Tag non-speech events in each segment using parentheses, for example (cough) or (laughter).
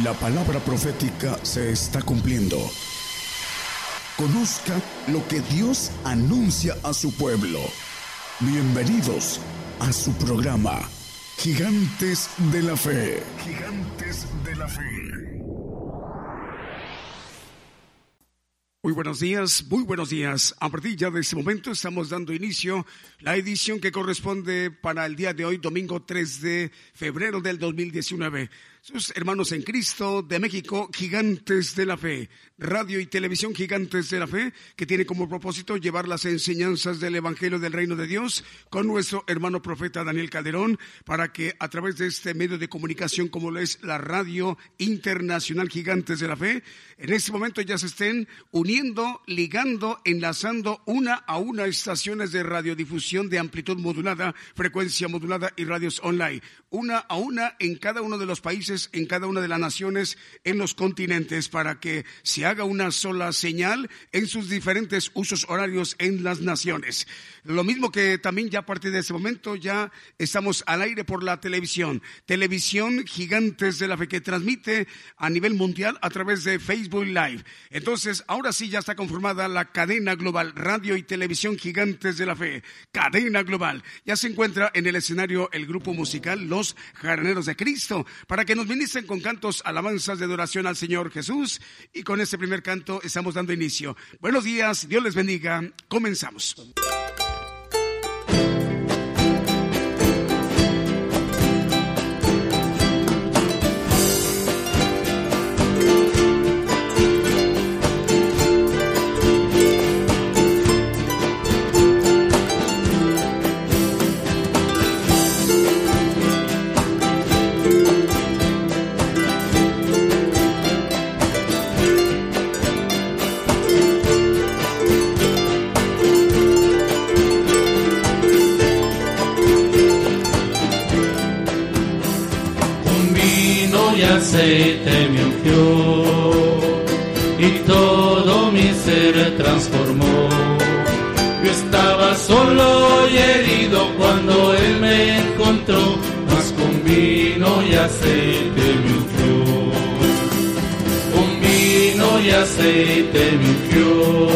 La palabra profética se está cumpliendo. Conozca lo que Dios anuncia a su pueblo. Bienvenidos a su programa, Gigantes de la Fe. Gigantes de la Fe. Muy buenos días, muy buenos días. A partir ya de este momento estamos dando inicio la edición que corresponde para el día de hoy, domingo 3 de febrero del 2019 sus hermanos en Cristo de México, Gigantes de la Fe, radio y televisión Gigantes de la Fe, que tiene como propósito llevar las enseñanzas del Evangelio del Reino de Dios con nuestro hermano profeta Daniel Calderón, para que a través de este medio de comunicación como lo es la radio internacional Gigantes de la Fe, en este momento ya se estén uniendo, ligando, enlazando una a una estaciones de radiodifusión de amplitud modulada, frecuencia modulada y radios online, una a una en cada uno de los países en cada una de las naciones, en los continentes, para que se haga una sola señal en sus diferentes usos horarios en las naciones. Lo mismo que también ya a partir de ese momento ya estamos al aire por la televisión. Televisión Gigantes de la Fe que transmite a nivel mundial a través de Facebook Live. Entonces, ahora sí ya está conformada la cadena global, radio y televisión Gigantes de la Fe. Cadena global. Ya se encuentra en el escenario el grupo musical Jaraneros de Cristo para que nos ministren con cantos alabanzas de adoración al Señor Jesús. Y con este primer canto estamos dando inicio. Buenos días, Dios les bendiga. Comenzamos. Aceite me ungió y todo mi ser transformó. Yo estaba solo y herido cuando él me encontró, mas con vino y aceite me ungió. Con vino y aceite me ungió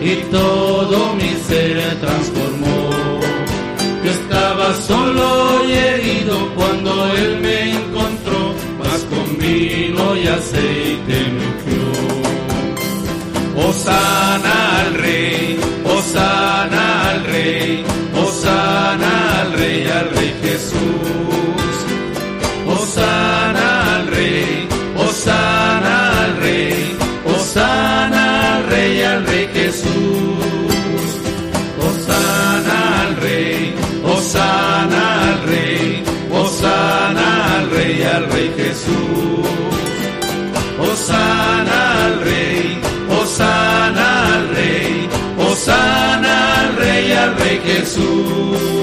y todo mi ser transformó. Yo estaba solo y herido cuando él me y aceite me. Osana al rey, Osana al rey, Osana al rey, al rey Jesús. Osana al rey, Osana al rey, Osana al rey, al rey Jesús. Osana al rey, Osana al rey, Osana al rey, al rey Jesús. Osana al rey, Osana al rey, Osana al rey, al rey Jesús.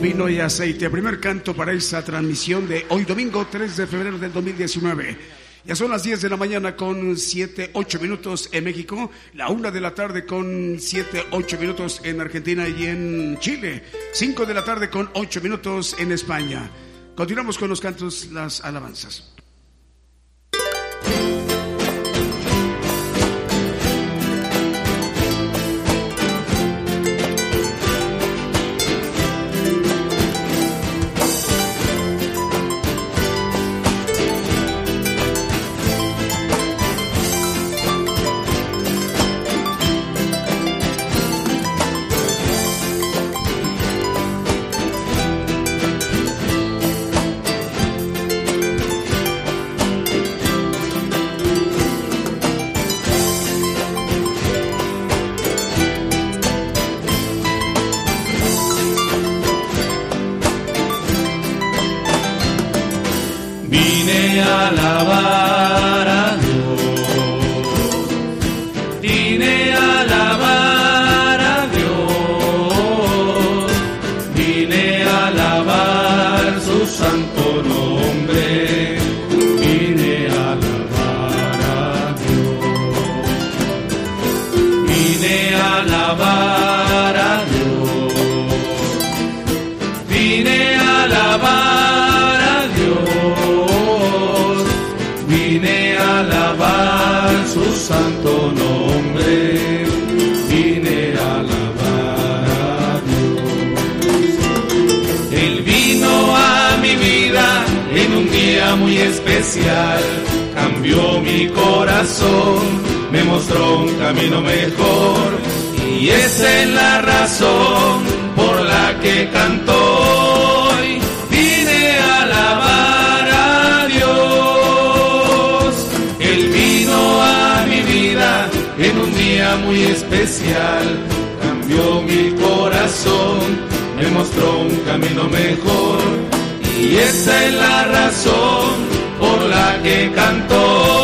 Vino y aceite, primer canto para esa transmisión de hoy domingo 3 de febrero del 2019. Ya son las 10 de la mañana con 7, 8 minutos en México, la 1 de la tarde con 7, 8 minutos en Argentina y en Chile, 5 de la tarde con 8 minutos en España. Continuamos con los cantos, las alabanzas. alabar. Cambió mi corazón, me mostró un camino mejor. Y esa es la razón por la que canto hoy. Vine a alabar a Dios, Él vino a mi vida en un día muy especial, cambió mi corazón, me mostró un camino mejor. Y esa es la razón la que cantó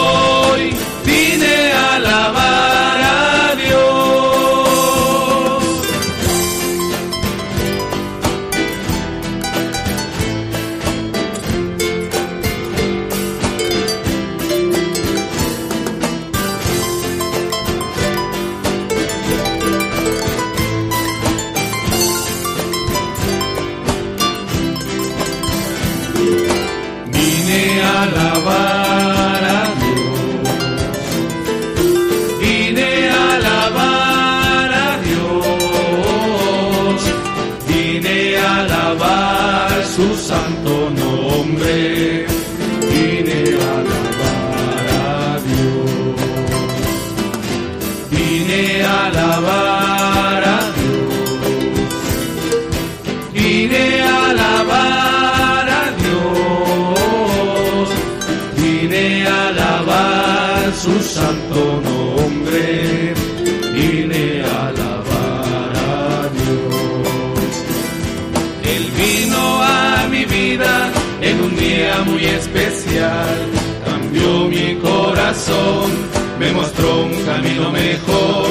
Cambió mi corazón, me mostró un camino mejor.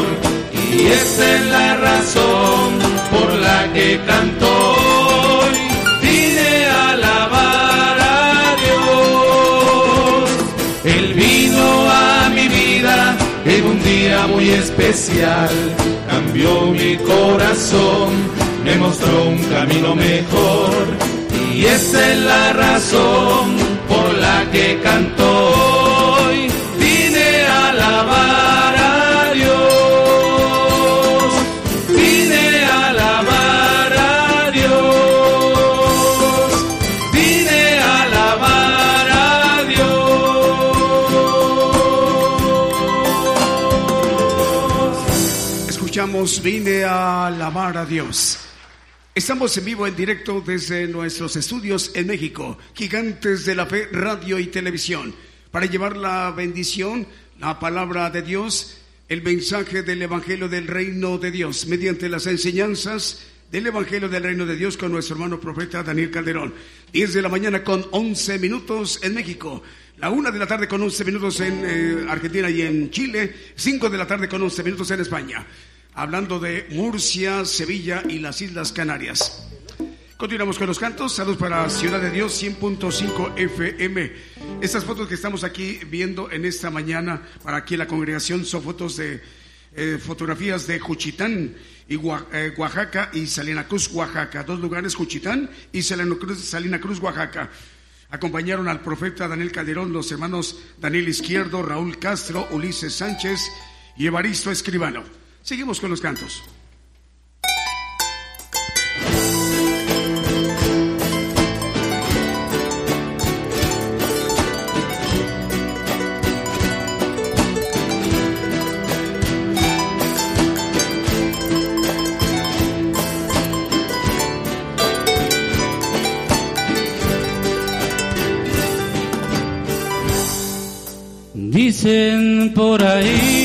Y esa es la razón por la que canto. Vine a alabar a Dios. Él vino a mi vida en un día muy especial. Cambió mi corazón, me mostró un camino mejor. Y esa es la razón que canto hoy. Vine a alabar a Dios. Vine a alabar a Dios. Vine a alabar a Dios. Escuchamos, vine a alabar a Dios. Estamos en vivo, en directo desde nuestros estudios en México, Gigantes de la Fe, Radio y Televisión, para llevar la bendición, la palabra de Dios, el mensaje del Evangelio del Reino de Dios, mediante las enseñanzas del Evangelio del Reino de Dios con nuestro hermano profeta Daniel Calderón. 10 de la mañana con 11 minutos en México. La una de la tarde con 11 minutos en eh, Argentina y en Chile. 5 de la tarde con 11 minutos en España. Hablando de Murcia, Sevilla y las Islas Canarias. Continuamos con los cantos. Saludos para Ciudad de Dios 100.5 FM. Estas fotos que estamos aquí viendo en esta mañana para aquí en la congregación son fotos de eh, fotografías de Juchitán y eh, Oaxaca y Salina Cruz, Oaxaca. Dos lugares, Juchitán y Salina Cruz, Salina Cruz, Oaxaca. Acompañaron al profeta Daniel Calderón los hermanos Daniel Izquierdo, Raúl Castro, Ulises Sánchez y Evaristo Escribano. Seguimos con los cantos. Dicen por ahí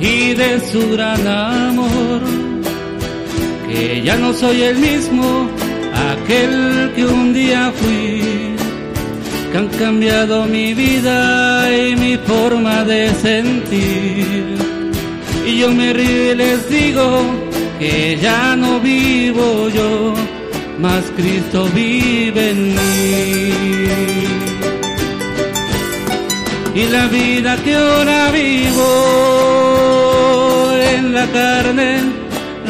y de su gran amor, que ya no soy el mismo, aquel que un día fui, que han cambiado mi vida y mi forma de sentir. Y yo me río y les digo que ya no vivo yo, mas Cristo vive en mí y la vida que ahora vivo en la carne,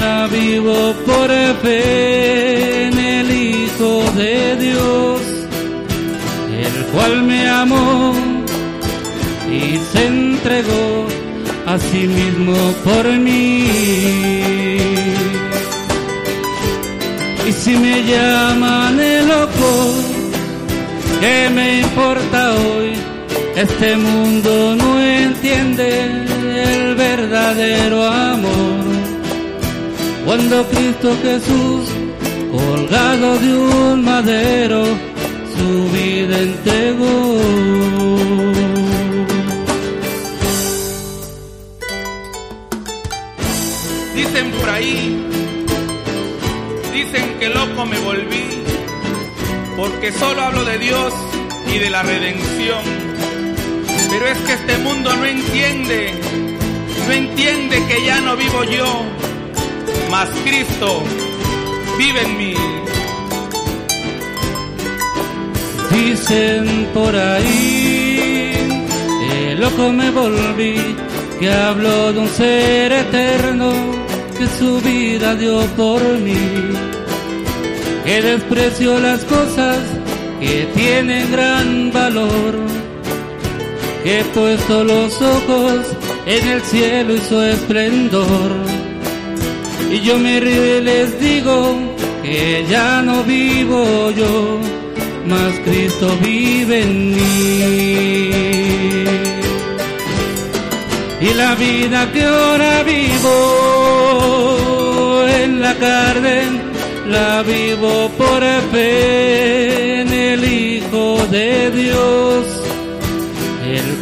la vivo por fe en el Hijo de Dios, el cual me amó y se entregó a sí mismo por mí. Y si me llaman el loco, ¿qué me importa hoy? Este mundo no entiende el verdadero amor. Cuando Cristo Jesús, colgado de un madero, su vida entregó. Dicen por ahí, dicen que loco me volví, porque solo hablo de Dios y de la redención pero es que este mundo no entiende, no entiende que ya no vivo yo, mas Cristo vive en mí. Dicen por ahí, que loco me volví, que hablo de un ser eterno que su vida dio por mí, que desprecio las cosas que tienen gran valor he puesto los ojos en el cielo y su esplendor. Y yo me río y les digo que ya no vivo yo, mas Cristo vive en mí. Y la vida que ahora vivo en la carne, la vivo por fe en el Hijo de Dios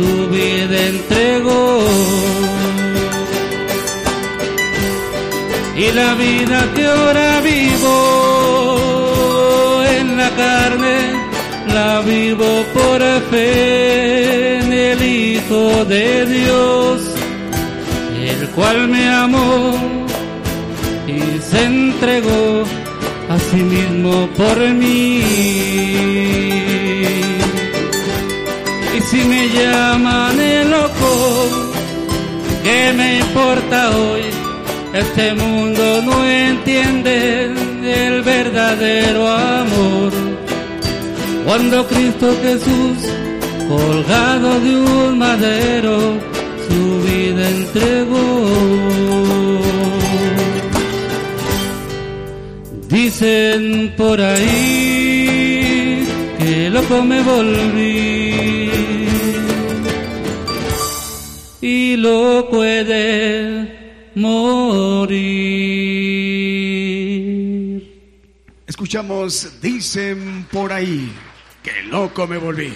su vida entregó. Y la vida que ahora vivo en la carne, la vivo por fe en el Hijo de Dios, el cual me amó y se entregó sí mismo por mí. Si me llaman el loco, ¿qué me importa hoy? Este mundo no entiende el verdadero amor. Cuando Cristo Jesús, colgado de un madero, su vida entregó. Dicen por ahí que loco me volví y lo puede morir. Escuchamos, dicen por ahí que loco me volví.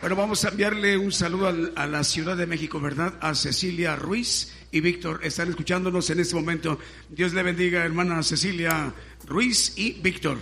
Bueno, vamos a enviarle un saludo a la Ciudad de México, ¿verdad? A Cecilia Ruiz y Víctor están escuchándonos en este momento. Dios le bendiga, hermana Cecilia Ruiz y Víctor.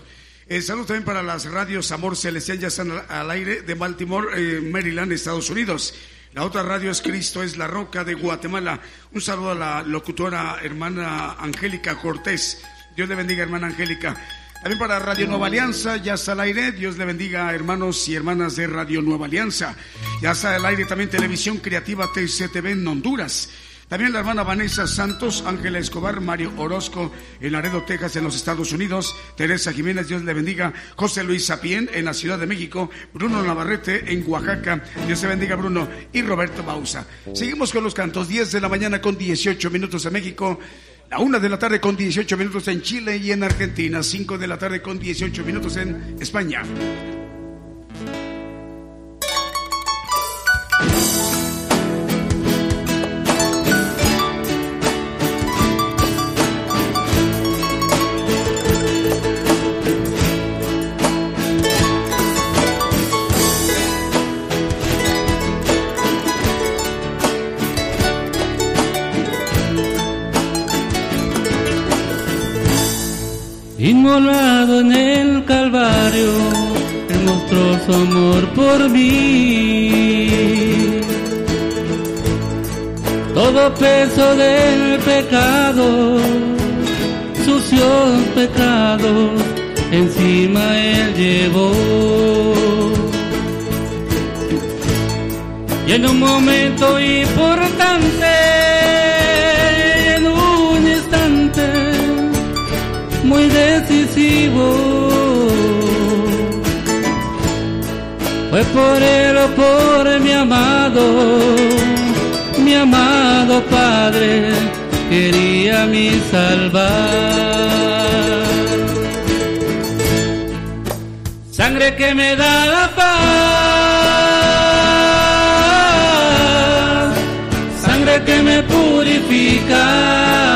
Eh, saludos también para las radios Amor Celestial, ya están al aire de Baltimore, eh, Maryland, Estados Unidos. La otra radio es Cristo, es La Roca de Guatemala. Un saludo a la locutora hermana Angélica Cortés. Dios le bendiga, hermana Angélica. También para Radio Nueva Alianza, ya está al aire. Dios le bendiga, hermanos y hermanas de Radio Nueva Alianza. Ya está al aire también Televisión Creativa TCTV en Honduras. También la hermana Vanessa Santos, Ángela Escobar, Mario Orozco en Laredo, Texas, en los Estados Unidos, Teresa Jiménez, Dios le bendiga, José Luis Sapien en la Ciudad de México, Bruno Navarrete en Oaxaca, Dios te bendiga Bruno, y Roberto Bausa. Seguimos con los cantos, 10 de la mañana con 18 minutos en México. La una de la tarde con 18 minutos en Chile y en Argentina, 5 de la tarde con 18 minutos en España. Inmolado en el Calvario, Él mostró su amor por mí. Todo peso del pecado, sucios pecados, encima Él llevó. Y en un momento importante, Fue por él o por mi amado, mi amado Padre, quería mi salvar. Sangre que me da la paz, sangre que me purifica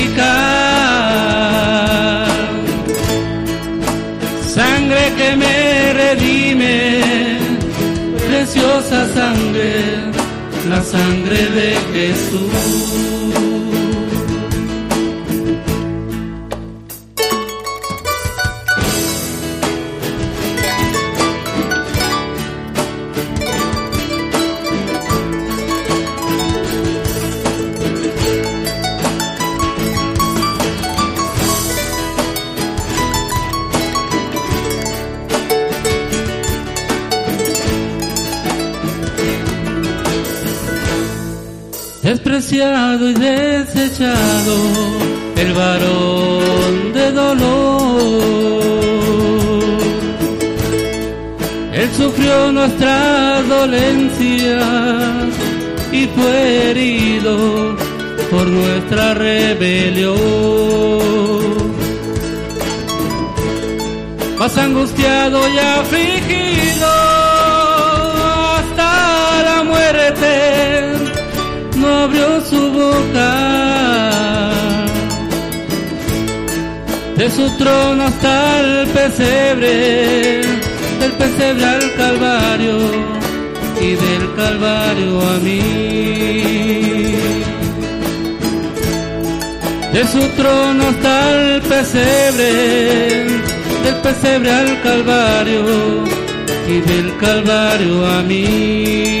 preciosa sangre, la sangre de Jesús. Despreciado y desechado, el varón de dolor. Él sufrió nuestra dolencia y fue herido por nuestra rebelión. Más angustiado y afligido su boca. De su trono hasta el pesebre, del pesebre al Calvario y del Calvario a mí. De su trono hasta el pesebre, del pesebre al Calvario y del Calvario a mí.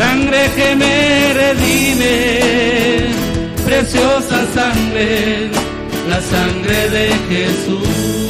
sangre que me redime, preciosa sangre, la sangre de Jesús.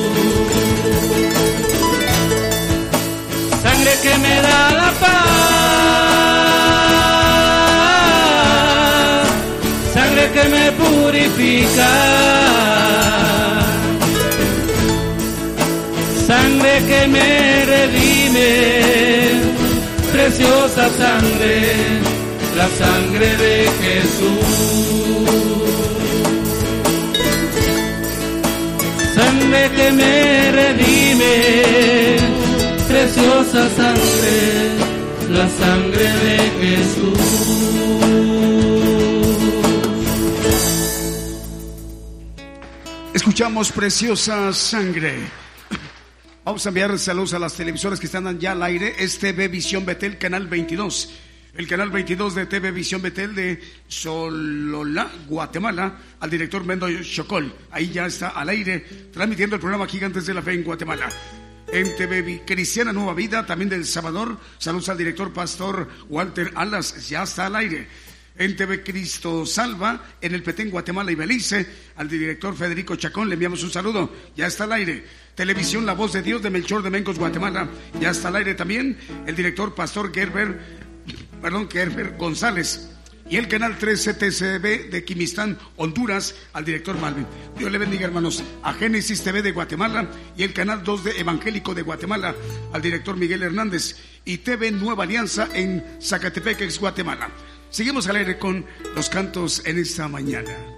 Que me purifica, sangre que me redime, preciosa sangre, la sangre de Jesús. Sangre que me redime, preciosa sangre, la sangre de Jesús. Escuchamos preciosa sangre. Vamos a enviar saludos a las televisoras que están ya al aire. Es TV Visión Betel, canal 22. El canal 22 de TV Visión Betel de Sololá, Guatemala, al director Mendo Chocol. Ahí ya está al aire, transmitiendo el programa Gigantes de la Fe en Guatemala. En TV Cristiana Nueva Vida, también del Salvador. Saludos al director Pastor Walter Alas, ya está al aire. En TV Cristo Salva, en el Petén, Guatemala y Belice, al director Federico Chacón le enviamos un saludo, ya está al aire. Televisión La Voz de Dios de Melchor de Mencos, Guatemala, ya está al aire también. El director Pastor Gerber, perdón, Gerber González. Y el canal 13 TCB de Quimistán, Honduras, al director Malvin. Dios le bendiga, hermanos. A Génesis TV de Guatemala y el canal 2 de Evangélico de Guatemala, al director Miguel Hernández. Y TV Nueva Alianza en Zacatepec, ex Guatemala. Seguimos al aire con los cantos en esta mañana.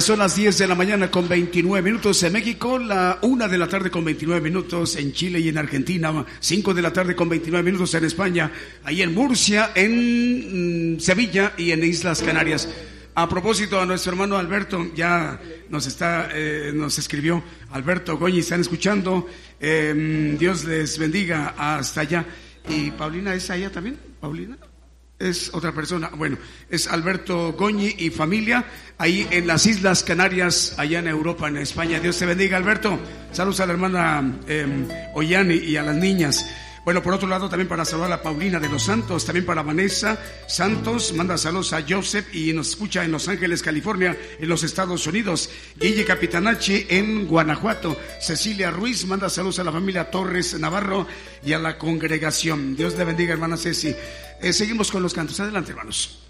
Son las 10 de la mañana con 29 minutos en México, la 1 de la tarde con 29 minutos en Chile y en Argentina, 5 de la tarde con 29 minutos en España, ahí en Murcia, en mm, Sevilla y en Islas Canarias. A propósito, a nuestro hermano Alberto, ya nos está, eh, nos escribió Alberto Goñi, están escuchando. Em, Dios les bendiga hasta allá. ¿Y Paulina es allá también? Es otra persona. Bueno, es Alberto Goñi y familia ahí en las Islas Canarias, allá en Europa, en España. Dios te bendiga, Alberto. Saludos a la hermana eh, Ollani y a las niñas. Bueno, por otro lado, también para saludar a Paulina de los Santos, también para Vanessa Santos, manda saludos a Joseph y nos escucha en Los Ángeles, California, en los Estados Unidos. Guille Capitanache en Guanajuato. Cecilia Ruiz manda saludos a la familia Torres Navarro y a la congregación. Dios le bendiga, hermana Ceci. Eh, seguimos con los cantos. Adelante, hermanos.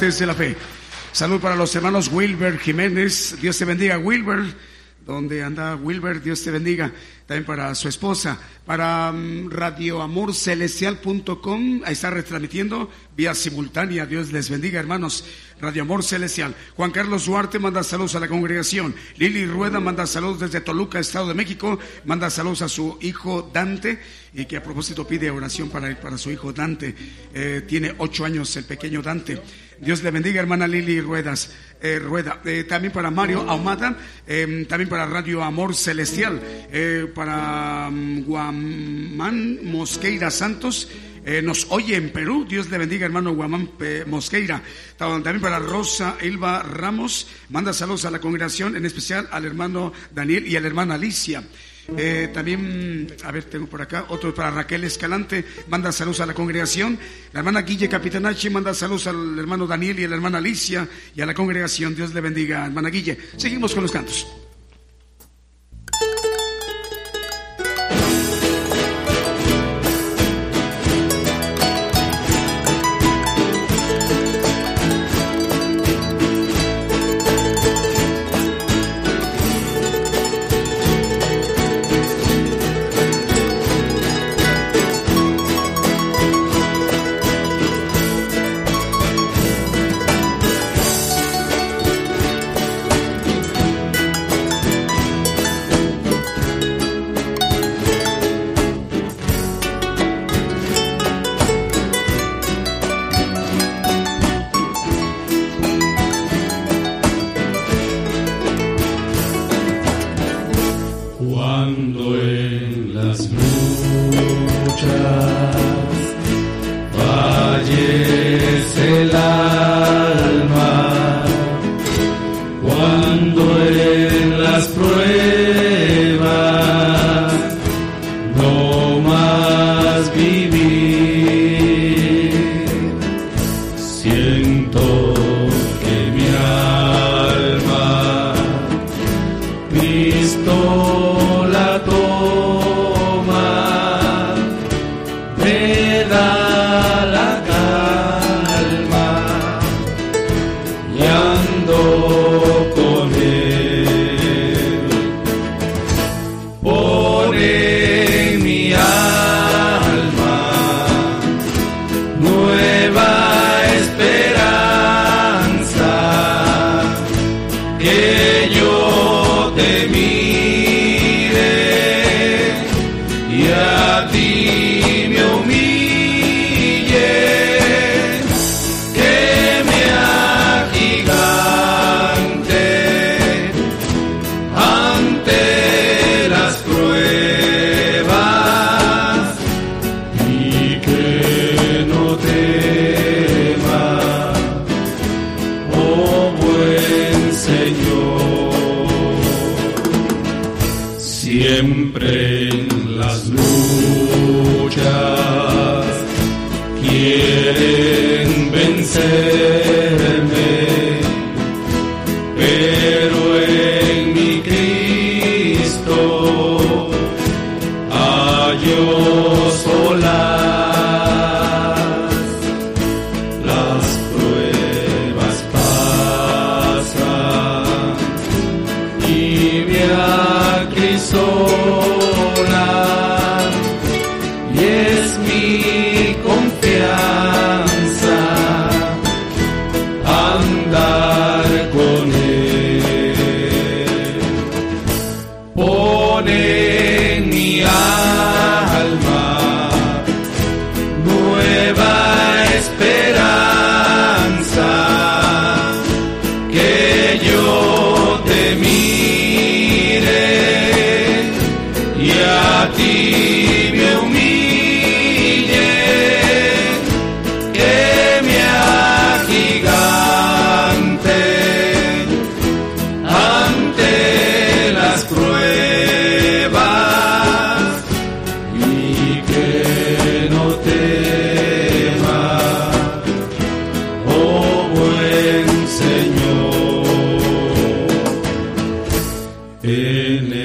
De la Fe. Salud para los hermanos Wilber Jiménez. Dios te bendiga, Wilber. ¿Dónde anda Wilber? Dios te bendiga. También para su esposa. Para um, radioamorcelestial.com. Ahí está retransmitiendo vía simultánea. Dios les bendiga, hermanos. Radio Amor Celestial. Juan Carlos Duarte manda saludos a la congregación. Lili Rueda manda saludos desde Toluca, Estado de México. Manda saludos a su hijo Dante y que a propósito pide oración para, para su hijo Dante. Eh, tiene ocho años el pequeño Dante. Dios le bendiga, hermana Lili Ruedas, eh, Rueda. Eh, también para Mario Ahumada, también para Radio Amor Celestial, para um, Guamán Mosqueira Santos. Eh, nos oye en Perú. Dios le bendiga, hermano Guamán Mosqueira. También para Rosa Elba Ramos. Manda saludos a la congregación, en especial al hermano Daniel y a la hermana Alicia. Eh, también, a ver, tengo por acá otro para Raquel Escalante, manda saludos a la congregación. La hermana Guille Capitanache manda saludos al hermano Daniel y a la hermana Alicia y a la congregación. Dios le bendiga, hermana Guille. Seguimos con los cantos. in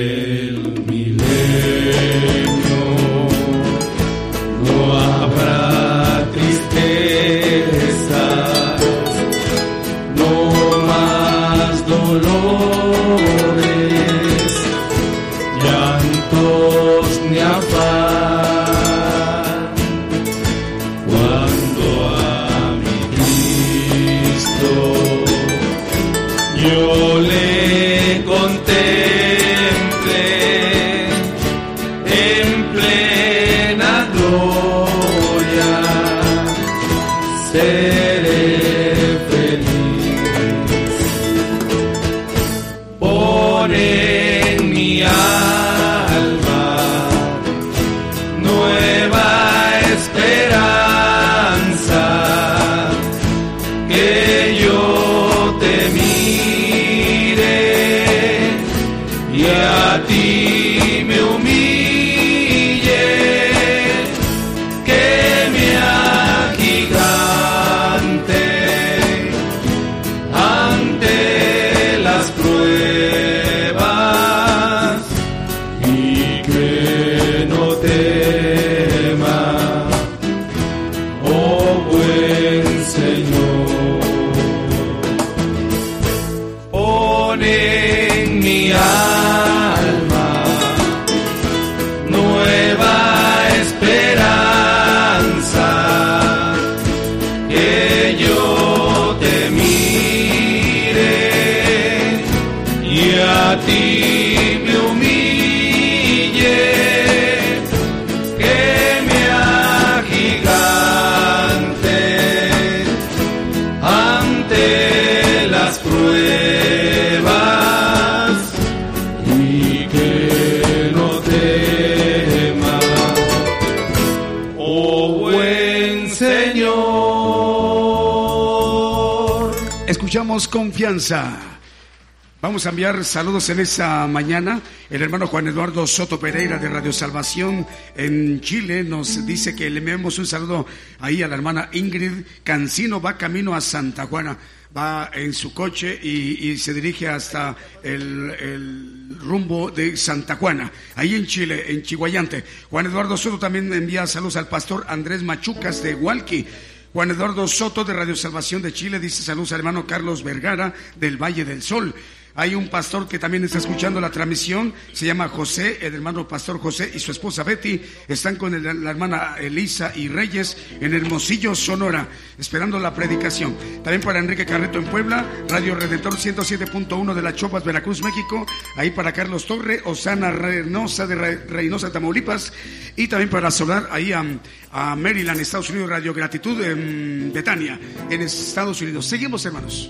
Vamos a enviar saludos en esta mañana. El hermano Juan Eduardo Soto Pereira de Radio Salvación en Chile nos dice que le enviamos un saludo ahí a la hermana Ingrid Cancino, va camino a Santa Juana, va en su coche y, se dirige hasta el, el, rumbo de Santa Juana, ahí en Chile, en Chihuayante. Juan Eduardo Soto también envía saludos al pastor Andrés Machucas de Hualqui. Juan Eduardo Soto de Radio Salvación de Chile dice saludos al hermano Carlos Vergara del Valle del Sol. Hay un pastor que también está escuchando la transmisión, se llama José, el hermano pastor José y su esposa Betty están con la hermana Elisa y Reyes en Hermosillo, Sonora, esperando la predicación. También para Enrique Carreto en Puebla, Radio Redentor 107.1 de la Chopas, Veracruz, México. Ahí para Carlos Torre, Osana Reynosa de Reynosa, Tamaulipas. Y también para solar ahí a, a Maryland, Estados Unidos, Radio Gratitud en Betania, en Estados Unidos. Seguimos, hermanos.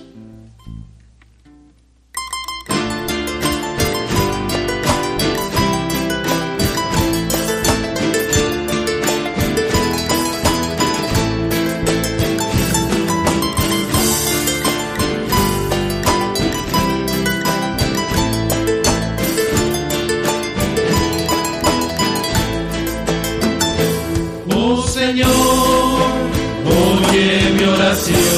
Brasil.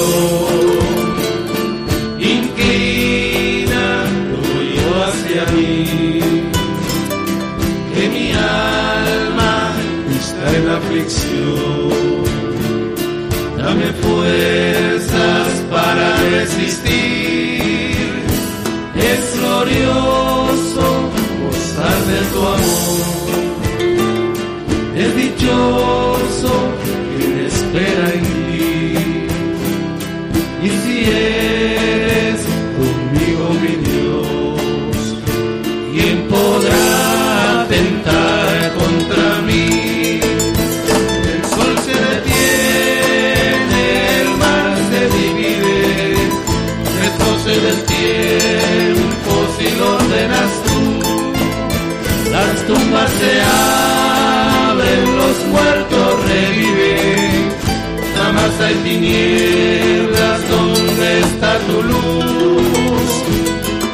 en tinieblas, ¿dónde está tu luz?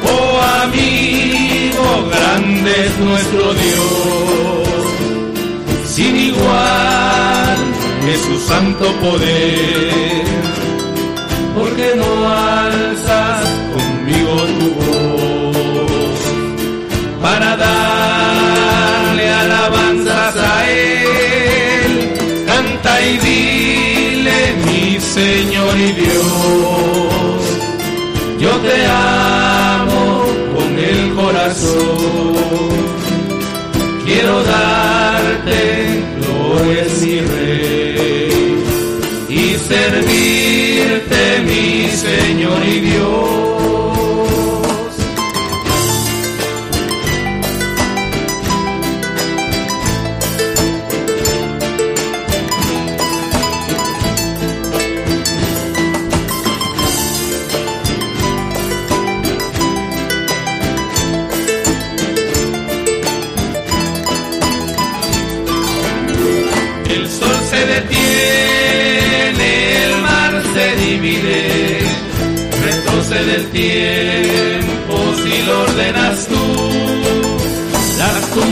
Oh amigo, grande es nuestro Dios, sin igual que su santo poder, porque no hay Señor y Dios. Yo te amo con el corazón. Quiero darte flores mi rey y servirte mi Señor y Dios.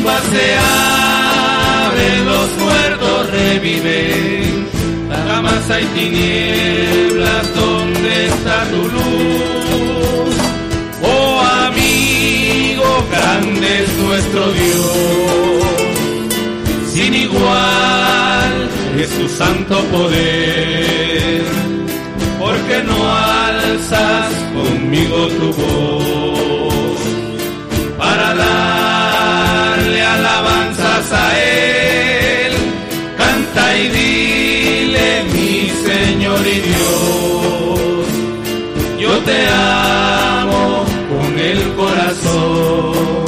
tumbas se abren, los muertos reviven. Nada más hay tinieblas, ¿dónde está tu luz? Oh amigo, grande es nuestro Dios, sin igual es su santo poder, porque no alzas conmigo tu voz. Dios, yo te amo con el corazón.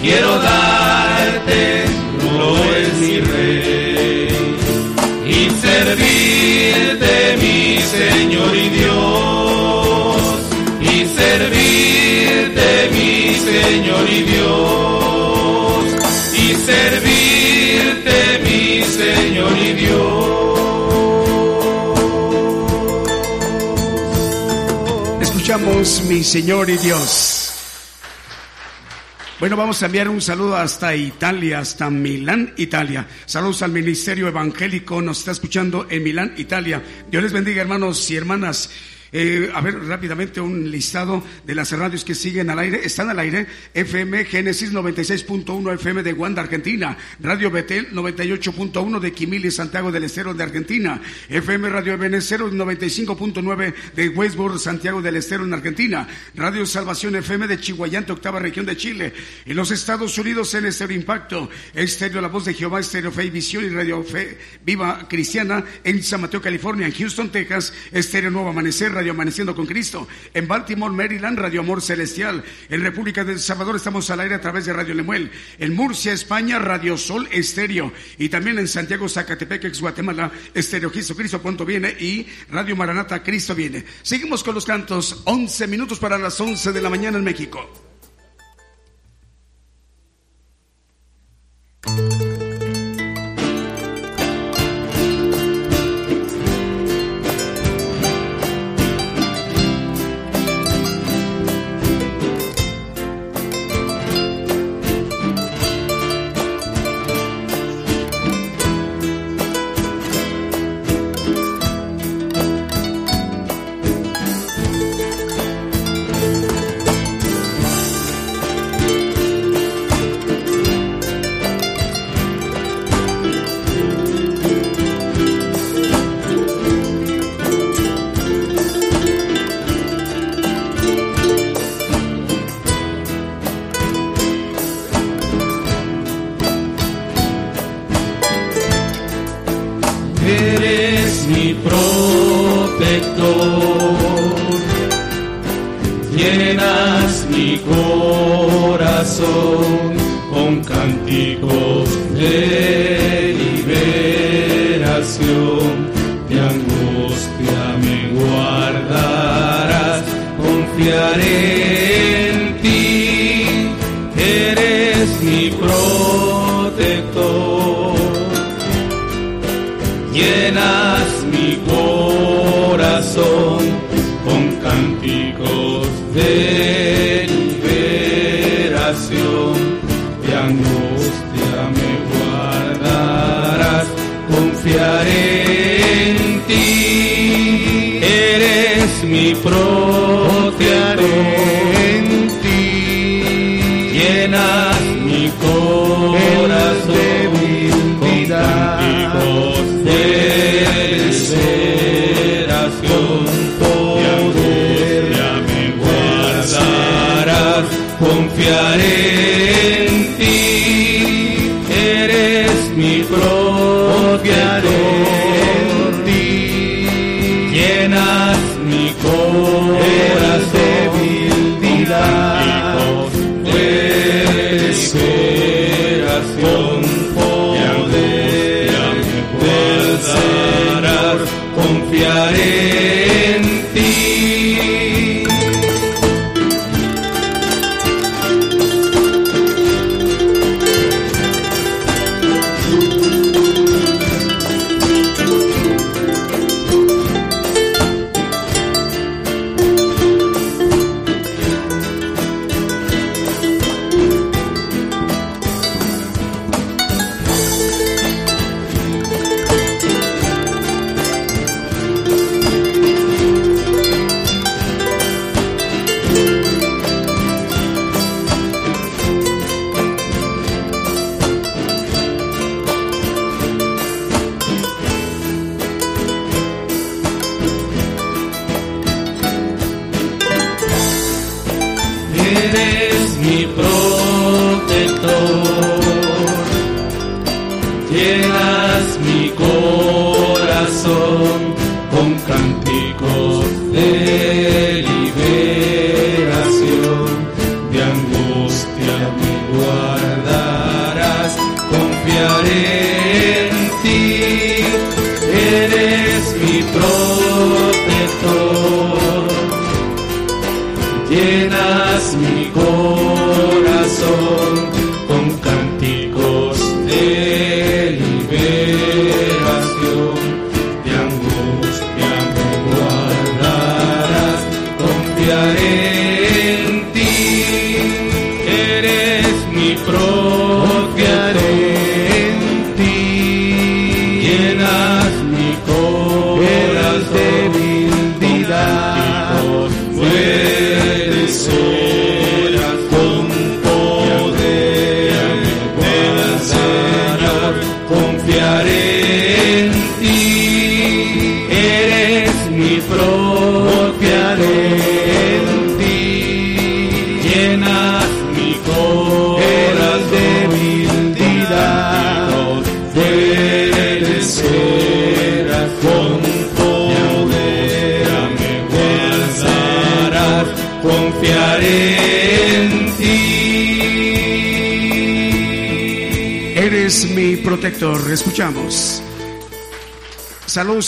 Quiero darte es mi rey, y servirte, mi Señor y Dios, y servirte, mi Señor y Dios, y servirte, mi Señor y Dios. Mi Señor y Dios. Bueno, vamos a enviar un saludo hasta Italia, hasta Milán, Italia. Saludos al Ministerio Evangélico, nos está escuchando en Milán, Italia. Dios les bendiga, hermanos y hermanas. Eh, a ver rápidamente un listado de las radios que siguen al aire. Están al aire FM Génesis 96.1 FM de Guanda, Argentina. Radio Betel 98.1 de Quimili, Santiago del Estero de Argentina. FM Radio Ebenecer 95.9 de Westboro, Santiago del Estero en Argentina. Radio Salvación FM de Chihuayante, octava región de Chile. En los Estados Unidos en Estero Impacto. Estéreo La Voz de Jehová, Estéreo Fe y Visión y Radio Fe Viva Cristiana en San Mateo, California. En Houston, Texas, Estéreo Nuevo Amanecer, Radio Amaneciendo con Cristo. En Baltimore, Maryland, Radio Amor Celestial. En República del Salvador estamos al aire a través de Radio Lemuel. En Murcia, España, Radio Sol Estéreo. Y también en Santiago, Zacatepec, ex Guatemala, Estéreo Cristo Punto Viene y Radio Maranata, Cristo Viene. Seguimos con los cantos. 11 minutos para las 11 de la mañana en México.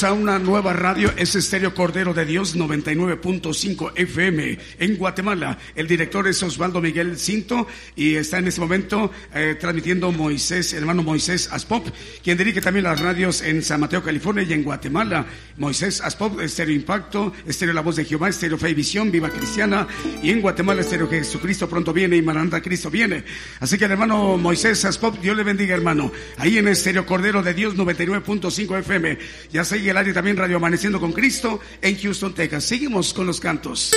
A una nueva radio, es Estéreo Cordero de Dios 99.5 FM en Guatemala. El director es Osvaldo Miguel Cinto y está en este momento eh, transmitiendo Moisés, hermano Moisés Aspop, quien dirige también las radios en San Mateo, California y en Guatemala. Moisés Aspop, Estéreo Impacto, Estéreo La Voz de Jehová, Estéreo Fe y Visión, Viva Cristiana y en Guatemala Estéreo Jesucristo pronto viene y Maranda Cristo viene. Así que el hermano Moisés Aspop, Dios le bendiga hermano. Ahí en Estéreo Cordero de Dios 99.5 FM. Ya sigue el área también Radio Amaneciendo con Cristo en Houston, Texas. Seguimos con los cantos.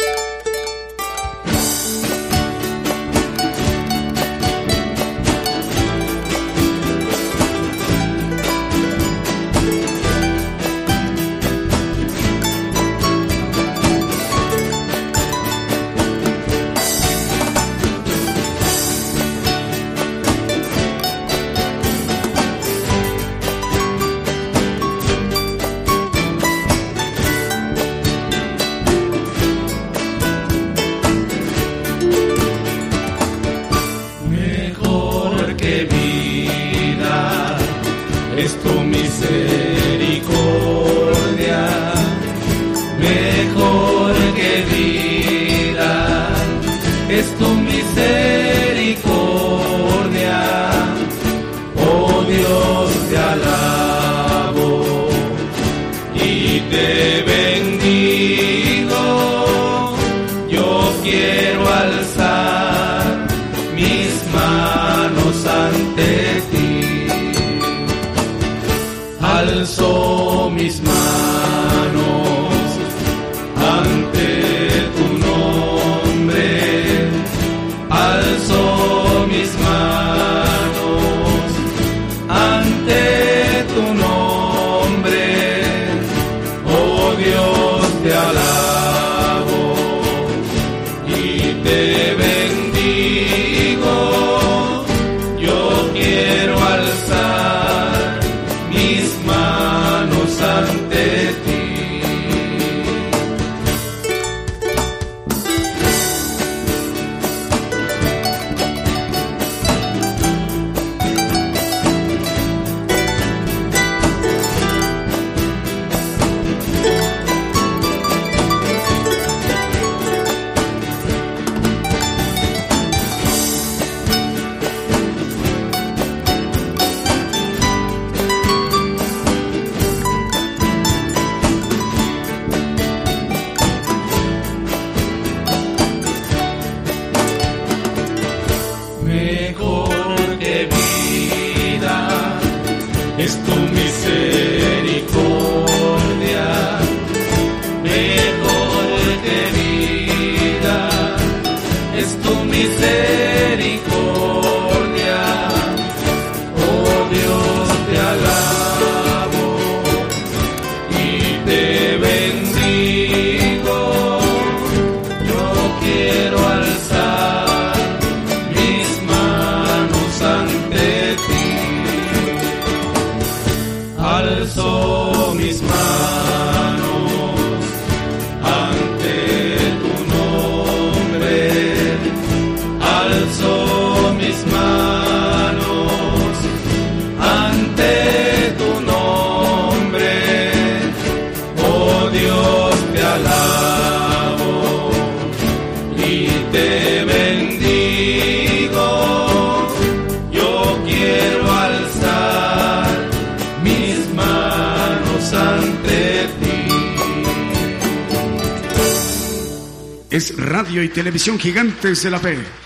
Televisión Gigantes de la Fe.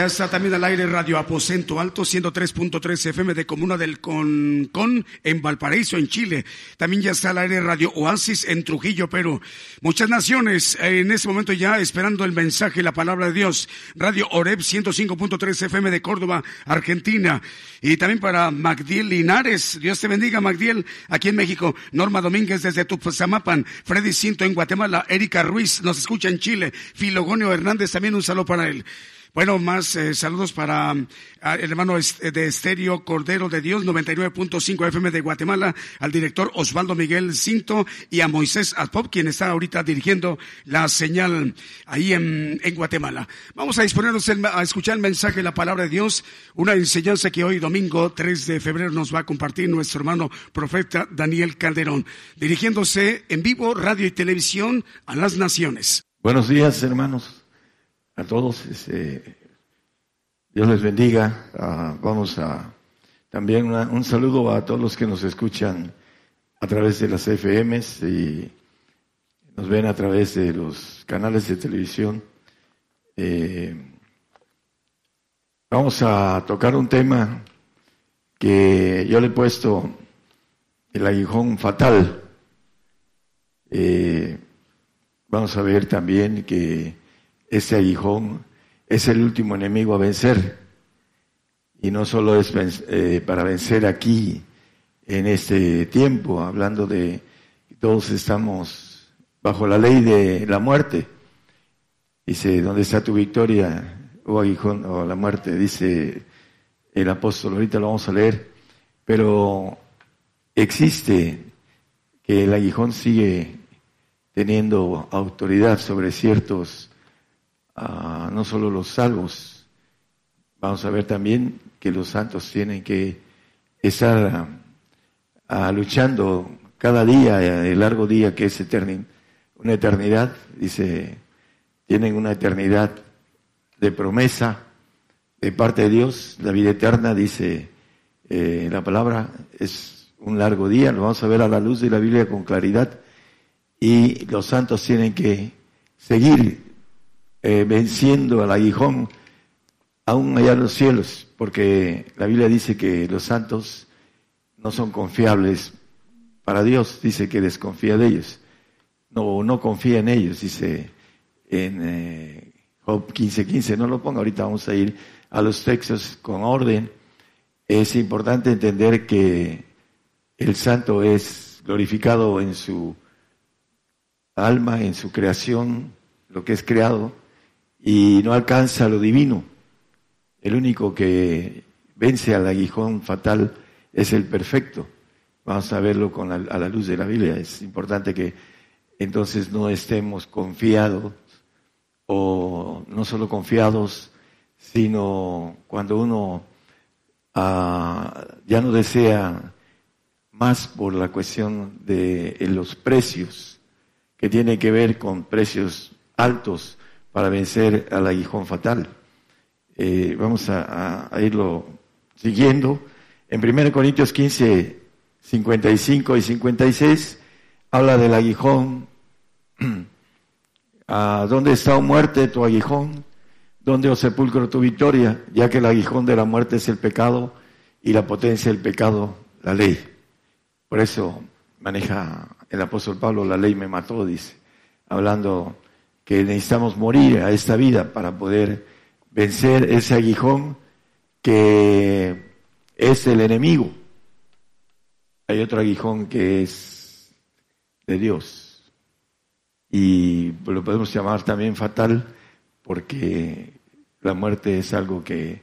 Ya está también al aire Radio Aposento Alto, 103.3 FM de Comuna del Concón en Valparaíso, en Chile. También ya está al aire Radio Oasis en Trujillo, Perú. Muchas naciones en este momento ya esperando el mensaje, la palabra de Dios. Radio Oreb 105.3 FM de Córdoba, Argentina. Y también para Magdiel Linares. Dios te bendiga, Magdiel, aquí en México. Norma Domínguez desde Tupazamapan. Freddy Cinto en Guatemala. Erika Ruiz nos escucha en Chile. Filogonio Hernández también un saludo para él. Bueno, más eh, saludos para ah, el hermano de Estéreo Cordero de Dios, 99.5 FM de Guatemala, al director Osvaldo Miguel Cinto y a Moisés Adpop, quien está ahorita dirigiendo la señal ahí en, en Guatemala. Vamos a disponernos a escuchar el mensaje de la palabra de Dios, una enseñanza que hoy domingo 3 de febrero nos va a compartir nuestro hermano profeta Daniel Calderón, dirigiéndose en vivo, radio y televisión a las naciones. Buenos días, hermanos a todos. Este, Dios les bendiga. Ah, vamos a también un saludo a todos los que nos escuchan a través de las FMs y nos ven a través de los canales de televisión. Eh, vamos a tocar un tema que yo le he puesto el aguijón fatal. Eh, vamos a ver también que ese aguijón es el último enemigo a vencer. Y no solo es eh, para vencer aquí, en este tiempo, hablando de todos estamos bajo la ley de la muerte. Dice, ¿dónde está tu victoria, oh aguijón, o la muerte? Dice el apóstol, ahorita lo vamos a leer. Pero existe que el aguijón sigue teniendo autoridad sobre ciertos no solo los salvos, vamos a ver también que los santos tienen que estar luchando cada día, el largo día que es una eternidad, dice, tienen una eternidad de promesa de parte de Dios, la vida eterna, dice eh, la palabra, es un largo día, lo vamos a ver a la luz de la Biblia con claridad, y los santos tienen que seguir eh, venciendo al aguijón aún allá en los cielos, porque la Biblia dice que los santos no son confiables para Dios, dice que desconfía de ellos, no, no confía en ellos, dice en eh, Job 15:15, no lo ponga, ahorita vamos a ir a los textos con orden. Es importante entender que el santo es glorificado en su alma, en su creación, lo que es creado, y no alcanza lo divino. El único que vence al aguijón fatal es el perfecto. Vamos a verlo con a la luz de la Biblia. Es importante que entonces no estemos confiados o no solo confiados, sino cuando uno ah, ya no desea más por la cuestión de los precios, que tiene que ver con precios altos para vencer al aguijón fatal. Eh, vamos a, irlo siguiendo. En 1 Corintios 15, 55 y 56, habla del aguijón. (clears throat) ¿A dónde está, o muerte, tu aguijón? ¿Dónde, o sepulcro, tu victoria? Ya que el aguijón de la muerte es el pecado y la potencia del pecado, la ley. Por eso maneja el apóstol Pablo, la ley me mató, dice, hablando que necesitamos morir a esta vida para poder vencer ese aguijón que es el enemigo. Hay otro aguijón que es de Dios y lo podemos llamar también fatal porque la muerte es algo que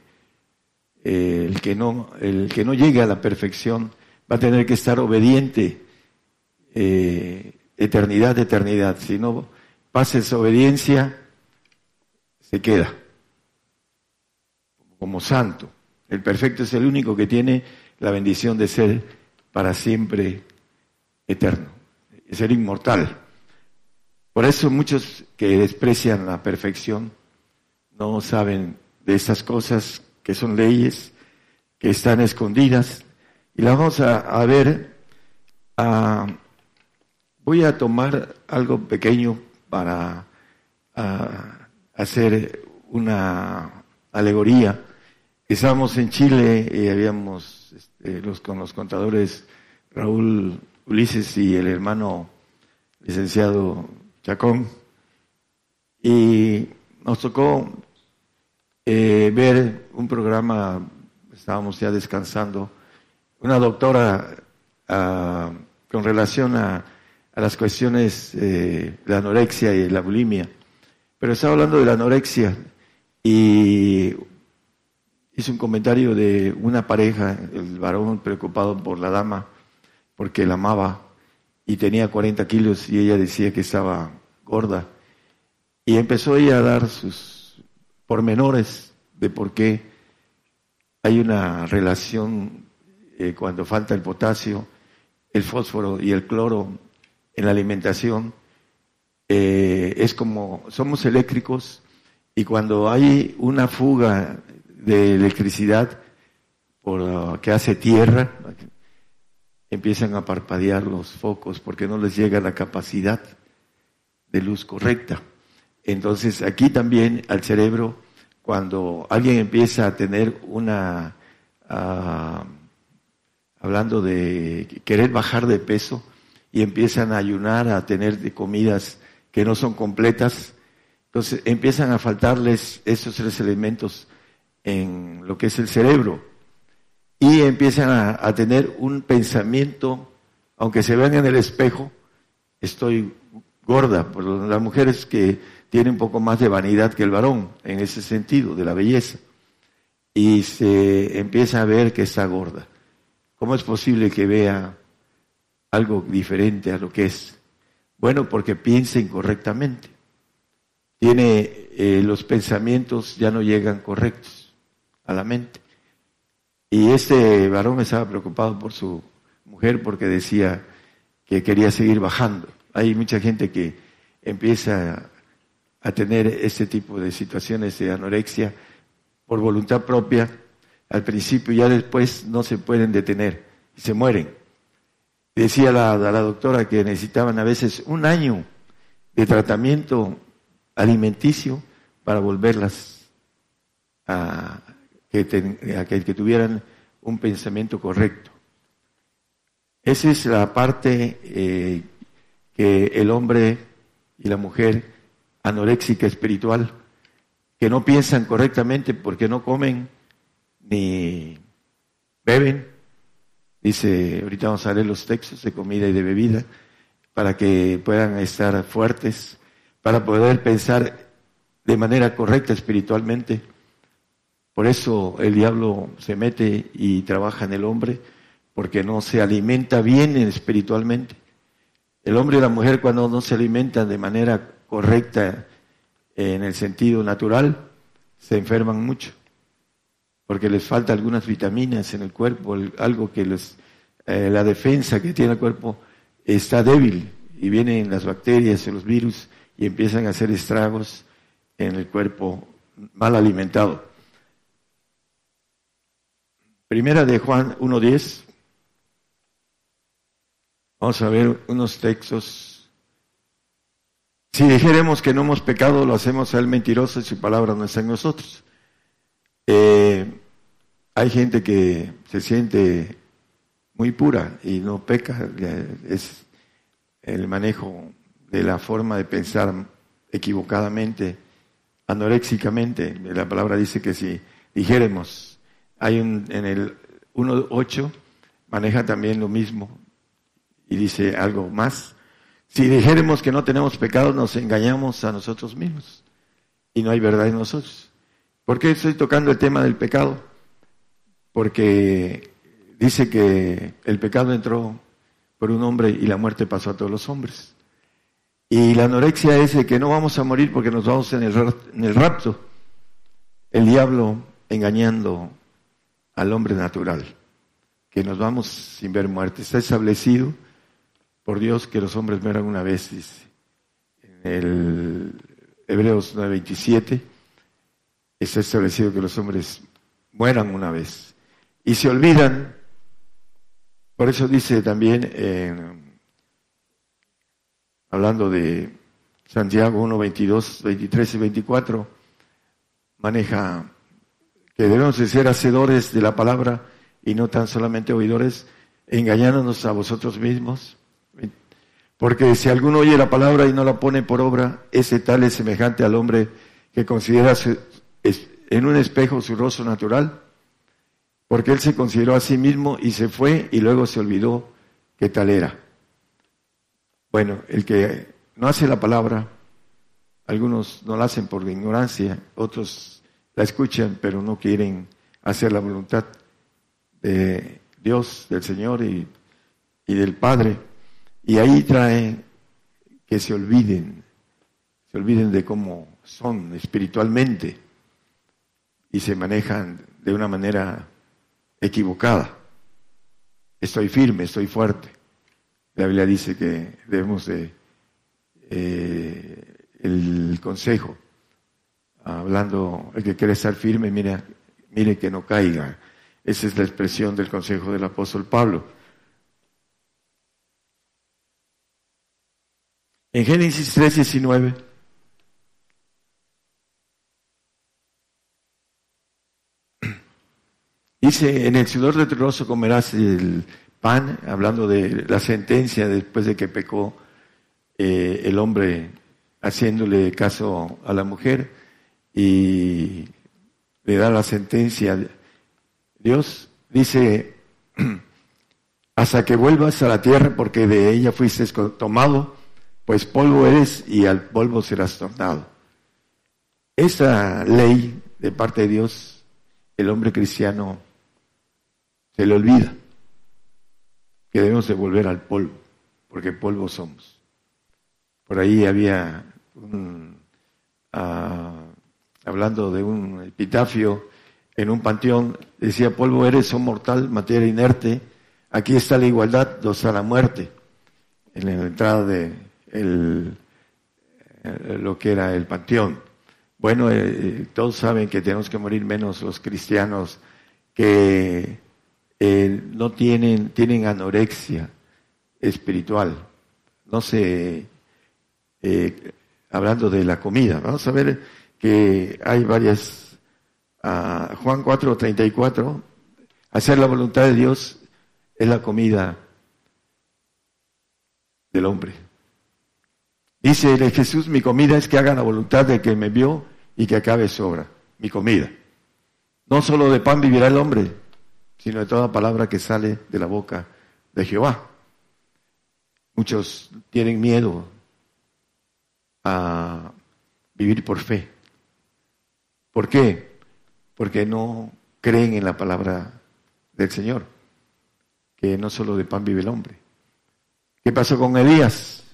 eh, el que no el que no llegue a la perfección va a tener que estar obediente eh, eternidad eternidad si no pasa esa obediencia, se queda como santo. El perfecto es el único que tiene la bendición de ser para siempre eterno, de ser inmortal. Por eso muchos que desprecian la perfección no saben de esas cosas que son leyes, que están escondidas. Y las vamos a, ver. Ah, voy a tomar algo pequeño para ah, hacer una alegoría. Estábamos en Chile y habíamos este, los, con los contadores Raúl Ulises y el hermano licenciado Chacón y nos tocó eh, ver un programa, estábamos ya descansando, una doctora ah, con relación a a las cuestiones eh, de la anorexia y la bulimia. Pero estaba hablando de la anorexia y hizo un comentario de una pareja, el varón preocupado por la dama, porque la amaba y tenía 40 kilos y ella decía que estaba gorda. Y empezó ella a dar sus pormenores de por qué hay una relación eh, cuando falta el potasio, el fósforo y el cloro en la alimentación. Eh, es como, somos eléctricos y cuando hay una fuga de electricidad por, que hace tierra, empiezan a parpadear los focos porque no les llega la capacidad de luz correcta. Entonces aquí también al cerebro, cuando alguien empieza a tener una, ah, hablando de querer bajar de peso y empiezan a ayunar, a tener comidas que no son completas, entonces empiezan a faltarles esos tres elementos en lo que es el cerebro. Y empiezan a, tener un pensamiento, aunque se vean en el espejo, estoy gorda, por las mujeres que tienen un poco más de vanidad que el varón, en ese sentido, de la belleza, y se empieza a ver que está gorda. ¿Cómo es posible que vea algo diferente a lo que es? Bueno, porque piensa incorrectamente. Tiene eh, los pensamientos ya no llegan correctos a la mente. Y este varón estaba preocupado por su mujer porque decía que quería seguir bajando. Hay mucha gente que empieza a tener este tipo de situaciones de anorexia por voluntad propia al principio, y ya después no se pueden detener y se mueren. Decía la, la doctora que necesitaban a veces un año de tratamiento alimenticio para volverlas a que, que, tuvieran un pensamiento correcto. Esa es la parte eh, que el hombre y la mujer anoréxica espiritual, que no piensan correctamente porque no comen ni beben. Dice, ahorita vamos a leer los textos de comida y de bebida, para que puedan estar fuertes, para poder pensar de manera correcta espiritualmente por eso el diablo se mete y trabaja en el hombre, porque no se alimenta bien espiritualmente. El hombre y la mujer cuando no se alimentan de manera correcta en el sentido natural, se enferman mucho, porque les falta algunas vitaminas en el cuerpo, algo que les, eh, la defensa que tiene el cuerpo está débil y vienen las bacterias y los virus y empiezan a hacer estragos en el cuerpo mal alimentado. Primera de Juan 1.10. Vamos a ver unos textos. Si dijéramos que no hemos pecado, lo hacemos a él mentiroso y su palabra no está en nosotros. Eh, hay gente que se siente muy pura y no peca. Es el manejo de la forma de pensar equivocadamente, anoréxicamente. La palabra dice que si dijéramos hay un, en el 1.8 maneja también lo mismo y dice algo más. Si dijéramos que no tenemos pecado, nos engañamos a nosotros mismos y no hay verdad en nosotros. ¿Por qué estoy tocando el tema del pecado? Porque dice que el pecado entró por un hombre y la muerte pasó a todos los hombres. Y la anorexia es que no vamos a morir porque nos vamos en el, en el rapto. El diablo engañando al hombre natural, que nos vamos sin ver muerte. Está establecido por Dios que los hombres mueran una vez, dice. En el Hebreos 9:27 está establecido que los hombres mueran una vez. Y se olvidan, por eso dice también, hablando de Santiago 1, 22, 23 y 24, maneja que debemos de ser hacedores de la palabra y no tan solamente oidores, engañándonos a vosotros mismos. Porque si alguno oye la palabra y no la pone por obra, ese tal es semejante al hombre que considera en un espejo su rostro natural, porque él se consideró a sí mismo y se fue y luego se olvidó que tal era. Bueno, el que no hace la palabra, algunos no la hacen por ignorancia, otros la escuchan, pero no quieren hacer la voluntad de Dios, del Señor y, y del Padre. Y ahí trae que se olviden, se olviden de cómo son espiritualmente y se manejan de una manera equivocada. Estoy firme, estoy fuerte. La Biblia dice que debemos de eh, el consejo, hablando, el que quiere estar firme, mire, mire que no caiga. Esa es la expresión del consejo del apóstol Pablo. En Génesis 3, Dice, en el sudor de tu rostro comerás el pan, hablando de la sentencia después de que pecó eh, el hombre haciéndole caso a la mujer y le da la sentencia. Dios dice, (clears throat) hasta que vuelvas a la tierra porque de ella fuiste tomado, pues polvo eres y al polvo serás tornado. Esa ley de parte de Dios, el hombre cristiano se le olvida que debemos de volver al polvo, porque polvo somos. Por ahí había un, ah, hablando de un epitafio en un panteón, decía, polvo eres, oh mortal, materia inerte, aquí está la igualdad, donde está la muerte, en la entrada de eh, lo que era el panteón. Bueno, eh, todos saben que tenemos que morir menos los cristianos que eh, no tienen, tienen anorexia espiritual, no se eh, hablando de la comida. Vamos a ver que hay varias, uh, Juan 4, 34, hacer la voluntad de Dios es la comida del hombre. Dice Jesús, mi comida es que hagan la voluntad de que me vio y que acabe sobra, mi comida. No solo de pan vivirá el hombre, sino de toda palabra que sale de la boca de Jehová. Muchos tienen miedo a vivir por fe. ¿Por qué? Porque no creen en la palabra del Señor, que no solo de pan vive el hombre. ¿Qué pasó con Elías?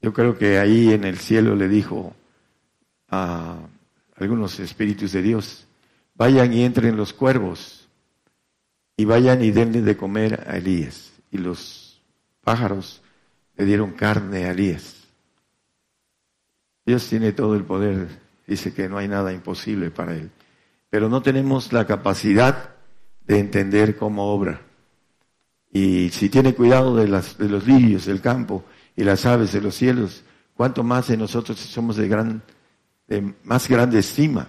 Yo creo que ahí en el cielo le dijo a algunos espíritus de Dios, vayan y entren los cuervos y vayan y denle de comer a Elías. Y los pájaros le dieron carne a Elías. Dios tiene todo el poder, dice que no hay nada imposible para Él. Pero no tenemos la capacidad de entender cómo obra. Y si tiene cuidado de, las, de los lirios del campo y las aves de los cielos, cuánto más de nosotros somos de, gran, de más grande estima.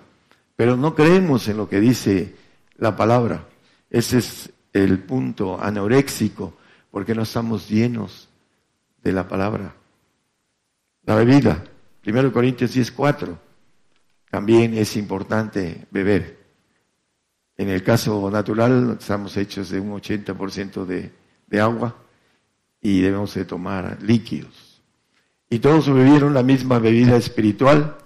Pero no creemos en lo que dice la palabra. Ese es el punto anoréxico, porque no estamos llenos de la palabra. La bebida, Primero Corintios 10.4, también es importante beber. En el caso natural estamos hechos de un 80% de, de agua y debemos de tomar líquidos. Y todos bebieron la misma bebida espiritual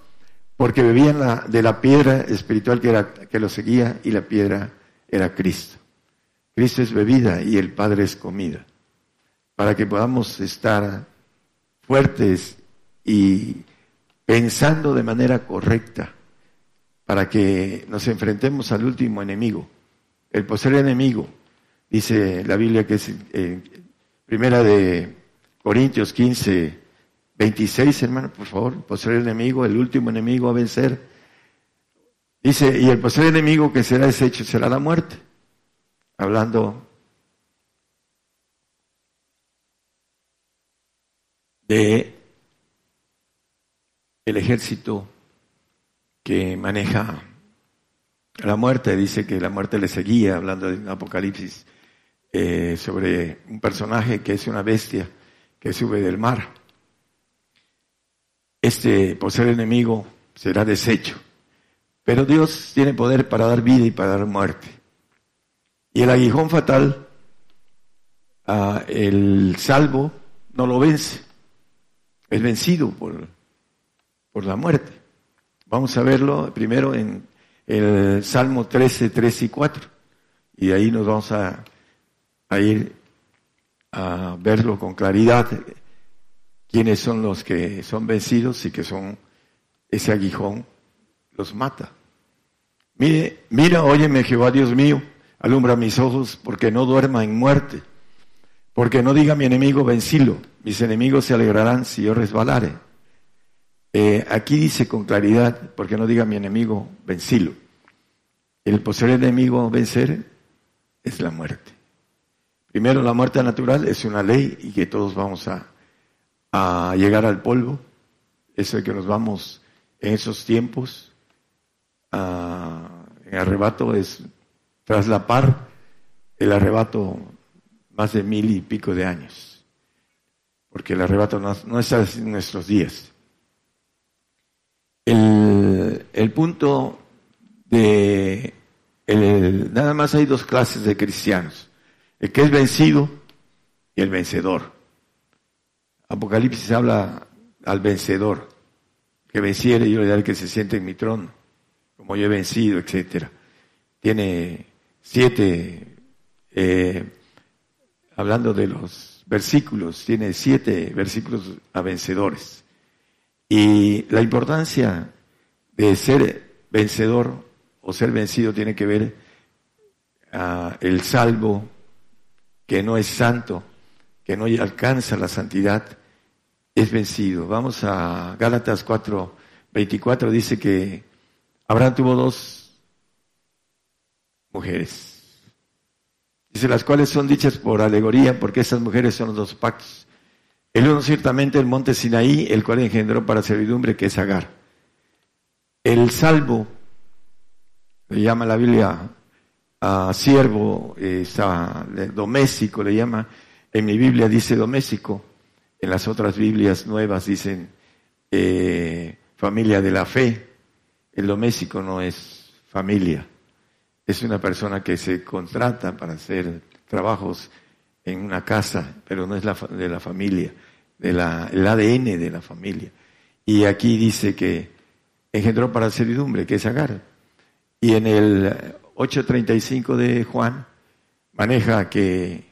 porque bebían de la piedra espiritual que, era, que lo seguía y la piedra era Cristo. Cristo es bebida y el Padre es comida. Para que podamos estar fuertes y pensando de manera correcta para que nos enfrentemos al último enemigo, el poseer enemigo. Dice la Biblia que es eh, primera de Corintios 15, 26, hermano, por favor, poseer enemigo, el último enemigo a vencer. Dice, y el poseer enemigo que será deshecho será la muerte. Hablando de el ejército que maneja la muerte, dice que la muerte le seguía, hablando de un apocalipsis eh, sobre un personaje que es una bestia que sube del mar. Este, por ser enemigo, será deshecho. Pero Dios tiene poder para dar vida y para dar muerte. Y el aguijón fatal, ah, el salvo no lo vence. Es vencido por por la muerte. Vamos a verlo primero en el Salmo 13, 3 y 4. Y ahí nos vamos a, a ir a verlo con claridad, quiénes son los que son vencidos y que son ese aguijón los mata. Mire, mira, óyeme Jehová Dios mío, alumbra mis ojos porque no duerma en muerte, porque no diga mi enemigo vencilo, mis enemigos se alegrarán si yo resbalare. Eh, aquí dice con claridad, porque no diga mi enemigo vencilo. El poseer enemigo vencer es la muerte. Primero, la muerte natural es una ley y que todos vamos a, a llegar al polvo. Eso de que nos vamos en esos tiempos en arrebato es tras la par el arrebato más de mil y pico de años. Porque el arrebato no, no está en nuestros días. El, el punto de el, nada más hay dos clases de cristianos el que es vencido y el vencedor. Apocalipsis habla al vencedor, que venciere yo le daré que se siente en mi trono, como yo he vencido, etcétera. Tiene siete, eh, hablando de los versículos, tiene siete versículos a vencedores. Y la importancia de ser vencedor o ser vencido tiene que ver ah, el salvo que no es santo, que no alcanza la santidad, es vencido. Vamos a Gálatas 4, 24, dice que Abraham tuvo dos mujeres. Dice, las cuales son dichas por alegoría, porque esas mujeres son los dos pactos. El uno ciertamente el monte Sinaí, el cual engendró para servidumbre, que es Agar. El salvo, le llama la Biblia a siervo, a doméstico, le llama, en mi Biblia dice doméstico, en las otras Biblias nuevas dicen eh, familia de la fe. El doméstico no es familia, es una persona que se contrata para hacer trabajos en una casa, pero no es la, de la familia, de la, el ADN de la familia. Y aquí dice que engendró para servidumbre, que es Agar. Y en el 8.35 de Juan maneja que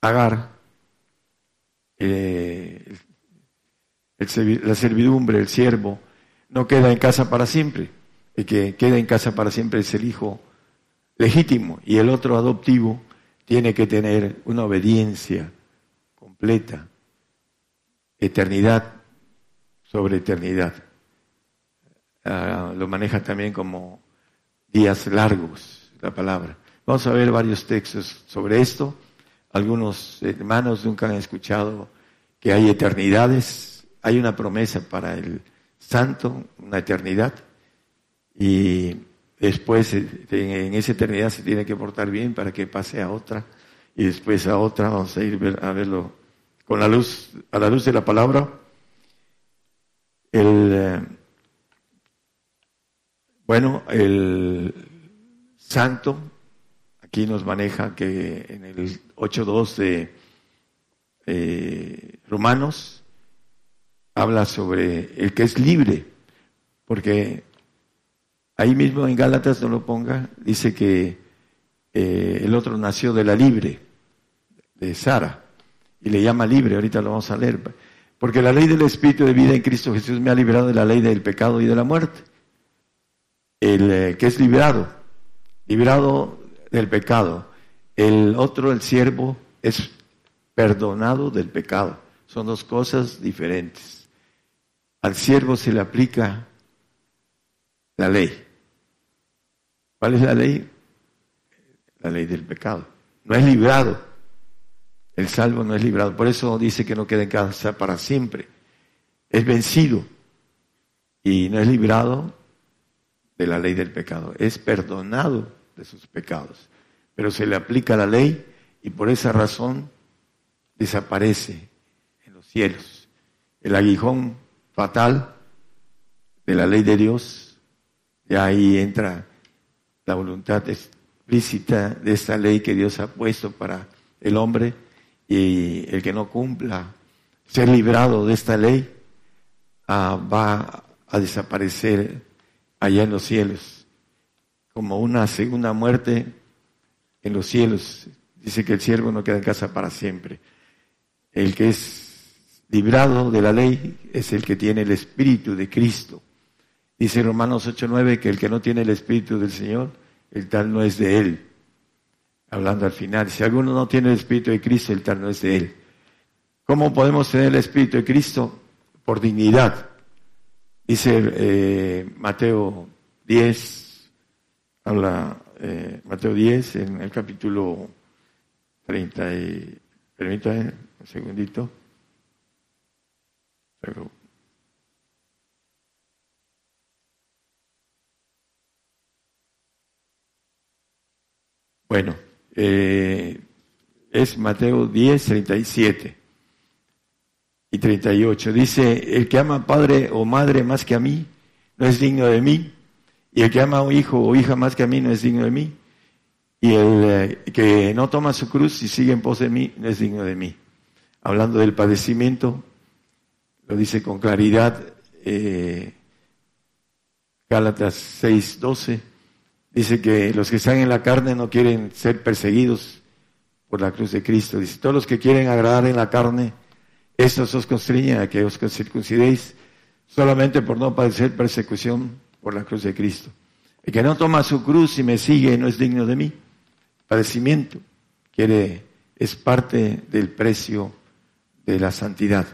Agar, eh, la servidumbre, el siervo, no queda en casa para siempre. El que queda en casa para siempre es el hijo legítimo y el otro adoptivo tiene que tener una obediencia completa, eternidad sobre eternidad. Ah, lo maneja también como días largos, la palabra. Vamos a ver varios textos sobre esto. Algunos hermanos nunca han escuchado que hay eternidades, hay una promesa para el santo, una eternidad, y después eh, en esa eternidad se tiene que portar bien para que pase a otra, y después a otra, vamos a ir a verlo con la luz, a la luz de la palabra. El, eh, bueno, el santo, aquí nos maneja que en el 8.2 de eh, Romanos habla sobre el que es libre, porque ahí mismo en Gálatas no lo ponga, dice que eh, el otro nació de la libre, de Sara, y le llama libre, ahorita lo vamos a leer, porque la ley del Espíritu de vida en Cristo Jesús me ha liberado de la ley del pecado y de la muerte. El eh, que es liberado, liberado del pecado. El otro, el siervo, es perdonado del pecado. Son dos cosas diferentes. Al siervo se le aplica la ley. ¿Cuál es la ley? La ley del pecado. No es librado. El salvo no es librado. Por eso dice que no queda en casa para siempre. Es vencido y no es librado de la ley del pecado, es perdonado de sus pecados, pero se le aplica la ley y por esa razón desaparece en los cielos. El aguijón fatal de la ley de Dios, ya ahí entra la voluntad explícita de esta ley que Dios ha puesto para el hombre y el que no cumpla ser librado de esta ley ah, va a desaparecer allá en los cielos, como una segunda muerte en los cielos. Dice que el siervo no queda en casa para siempre. El que es librado de la ley es el que tiene el Espíritu de Cristo. Dice Romanos 8:9 que el que no tiene el Espíritu del Señor, el tal no es de él. Hablando al final, si alguno no tiene el Espíritu de Cristo, el tal no es de él. ¿Cómo podemos tener el Espíritu de Cristo? Por dignidad. Dice eh, Mateo 10, habla eh, Mateo 10 en el capítulo 30 y, permítame un segundito. Bueno, eh, es Mateo 10, 37 y 38. Dice, el que ama padre o madre más que a mí, no es digno de mí. Y el que ama a un hijo o hija más que a mí, no es digno de mí. Y el eh, que no toma su cruz y sigue en pos de mí, no es digno de mí. Hablando del padecimiento, lo dice con claridad eh, Gálatas 6, 12. Dice que los que están en la carne no quieren ser perseguidos por la cruz de Cristo. Dice, todos los que quieren agradar en la carne, estos os constriñen a que os circuncidéis solamente por no padecer persecución por la cruz de Cristo. El que no toma su cruz y me sigue no es digno de mí. Padecimiento quiere, es parte del precio de la santidad,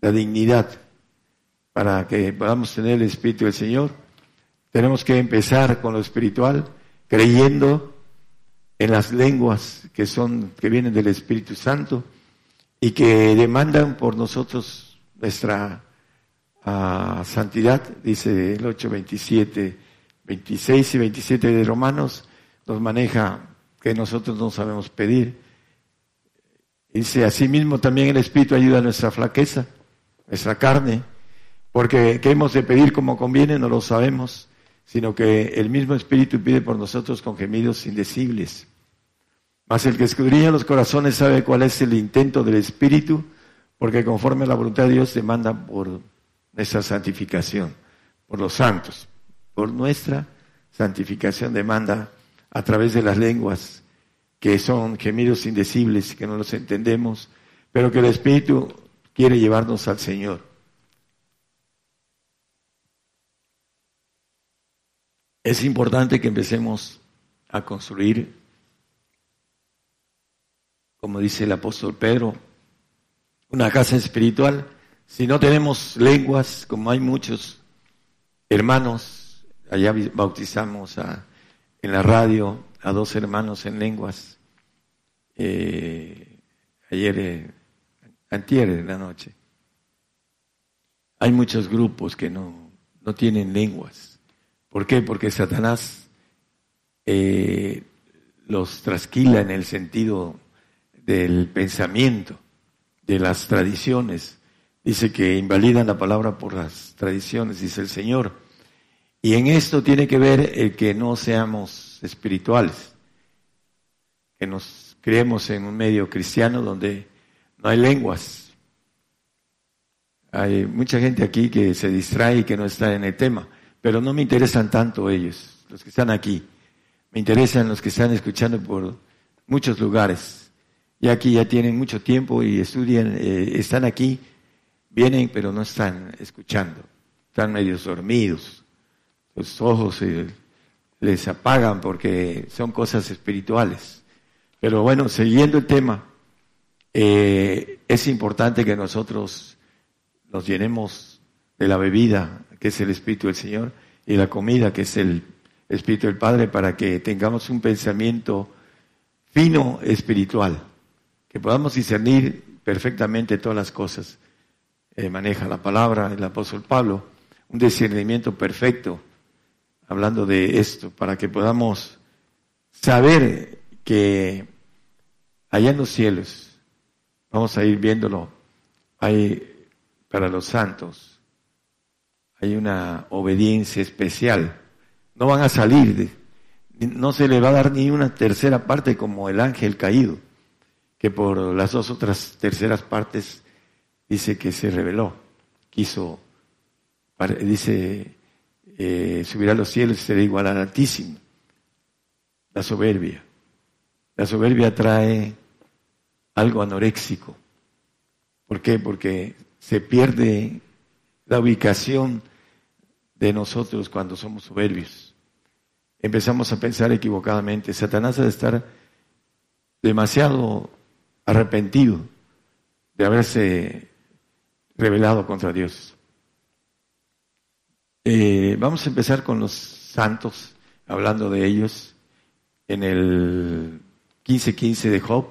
la dignidad. Para que podamos tener el Espíritu del Señor, tenemos que empezar con lo espiritual, creyendo en las lenguas que son, que vienen del Espíritu Santo, y que demandan por nosotros nuestra uh, santidad, dice el 8, 27, 26 y 27 de Romanos, nos maneja que nosotros no sabemos pedir. Dice, asimismo también el Espíritu ayuda a nuestra flaqueza, nuestra carne, porque qué hemos de pedir como conviene no lo sabemos, sino que el mismo Espíritu pide por nosotros con gemidos indecibles. Mas el que escudriña los corazones sabe cuál es el intento del Espíritu, porque conforme a la voluntad de Dios demanda por nuestra santificación, por los santos, por nuestra santificación demanda a través de las lenguas, que son gemidos indecibles, que no los entendemos, pero que el Espíritu quiere llevarnos al Señor. Es importante que empecemos a construir como dice el apóstol Pedro, una casa espiritual. Si no tenemos lenguas, como hay muchos hermanos, allá bautizamos en la radio a dos hermanos en lenguas, eh, ayer, eh, antier en la noche. Hay muchos grupos que no, no tienen lenguas. ¿Por qué? Porque Satanás eh, los trasquila en el sentido del pensamiento, de las tradiciones. Dice que invalidan la palabra por las tradiciones, dice el Señor. Y en esto tiene que ver el que no seamos espirituales, que nos creemos en un medio cristiano donde no hay lenguas. Hay mucha gente aquí que se distrae y que no está en el tema, pero no me interesan tanto ellos, los que están aquí. Me interesan los que están escuchando por muchos lugares, y aquí ya tienen mucho tiempo y estudian, eh, están aquí, vienen pero no están escuchando, están medio dormidos, los ojos les apagan porque son cosas espirituales. Pero bueno, siguiendo el tema, eh, es importante que nosotros nos llenemos de la bebida, que es el Espíritu del Señor, y la comida, que es el Espíritu del Padre, para que tengamos un pensamiento fino espiritual que podamos discernir perfectamente todas las cosas. Eh, maneja la palabra el apóstol Pablo, un discernimiento perfecto, hablando de esto, para que podamos saber que allá en los cielos, vamos a ir viéndolo, hay para los santos, hay una obediencia especial. No van a salir, no se le va a dar ni una tercera parte como el ángel caído que por las dos otras terceras partes dice que se reveló, quiso dice, eh, subirá a los cielos y será igual al Altísimo. La soberbia. La soberbia trae algo anoréxico. ¿Por qué? Porque se pierde la ubicación de nosotros cuando somos soberbios. Empezamos a pensar equivocadamente. Satanás debe estar demasiado arrepentido de haberse rebelado contra Dios. Eh, vamos a empezar con los santos, hablando de ellos. En el 15:15 de Job,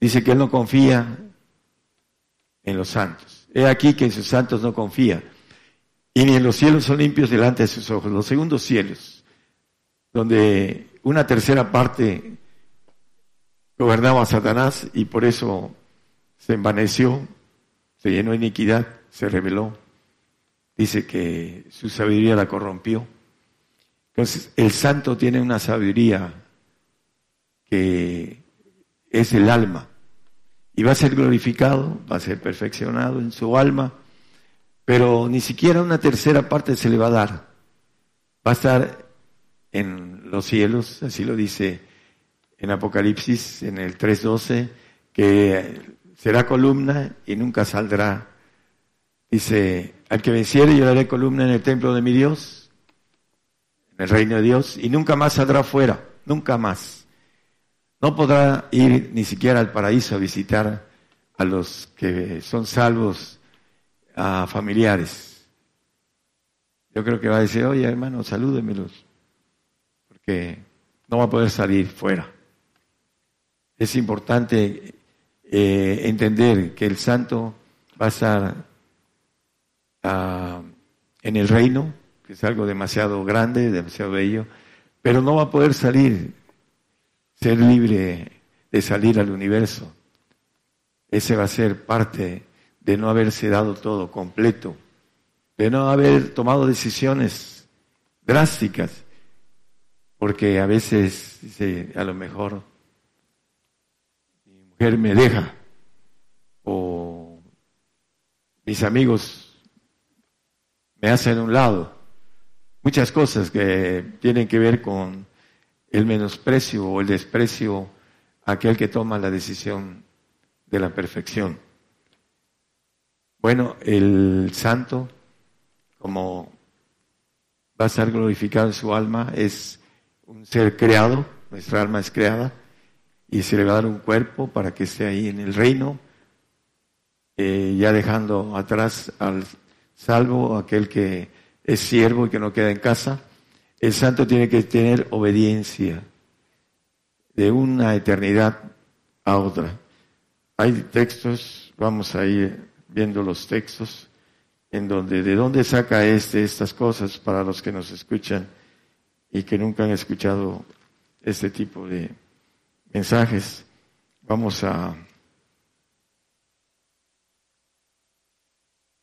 dice que él no confía en los santos. He aquí que en sus santos no confía. Y ni en los cielos son limpios delante de sus ojos. Los segundos cielos, donde una tercera parte gobernaba a Satanás y por eso se envaneció, se llenó de iniquidad, se rebeló dice que su sabiduría la corrompió. Entonces, el santo tiene una sabiduría que es el alma y va a ser glorificado, va a ser perfeccionado en su alma, pero ni siquiera una tercera parte se le va a dar. Va a estar en los cielos, así lo dice en Apocalipsis, en el 3.12, que será columna y nunca saldrá. Dice, al que venciere yo daré columna en el templo de mi Dios, en el reino de Dios, y nunca más saldrá fuera, nunca más. No podrá ir ni siquiera al paraíso a visitar a los que son salvos, a familiares. Yo creo que va a decir, oye hermano, salúdemelos, porque no va a poder salir fuera. Es importante eh, entender que el santo va a estar en el reino, que es algo demasiado grande, demasiado bello, pero no va a poder salir, ser libre de salir al universo. Ese va a ser parte de no haberse dado todo completo, de no haber tomado decisiones drásticas, porque a veces dice, a lo mejor me deja o mis amigos me hacen un lado. Muchas cosas que tienen que ver con el menosprecio o el desprecio a aquel que toma la decisión de la perfección. Bueno, el santo, como va a estar glorificado en su alma, es un ser creado, nuestra alma es creada, y se le va a dar un cuerpo para que esté ahí en el reino, eh, ya dejando atrás al salvo aquel que es siervo y que no queda en casa. El santo tiene que tener obediencia de una eternidad a otra. Hay textos, vamos a ir viendo los textos, en donde de dónde saca este estas cosas para los que nos escuchan y que nunca han escuchado este tipo de mensajes. Vamos a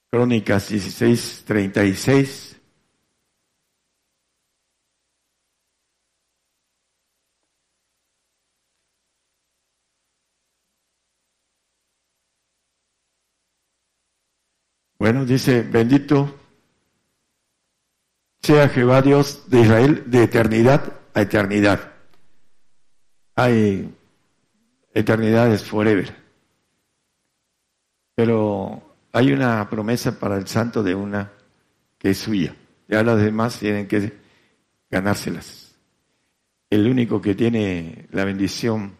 Crónicas 16, 36. Bueno, dice, bendito sea Jehová Dios de Israel de eternidad a eternidad. Hay eternidades forever. Pero hay una promesa para el santo de una que es suya. Ya las demás tienen que ganárselas. El único que tiene la bendición,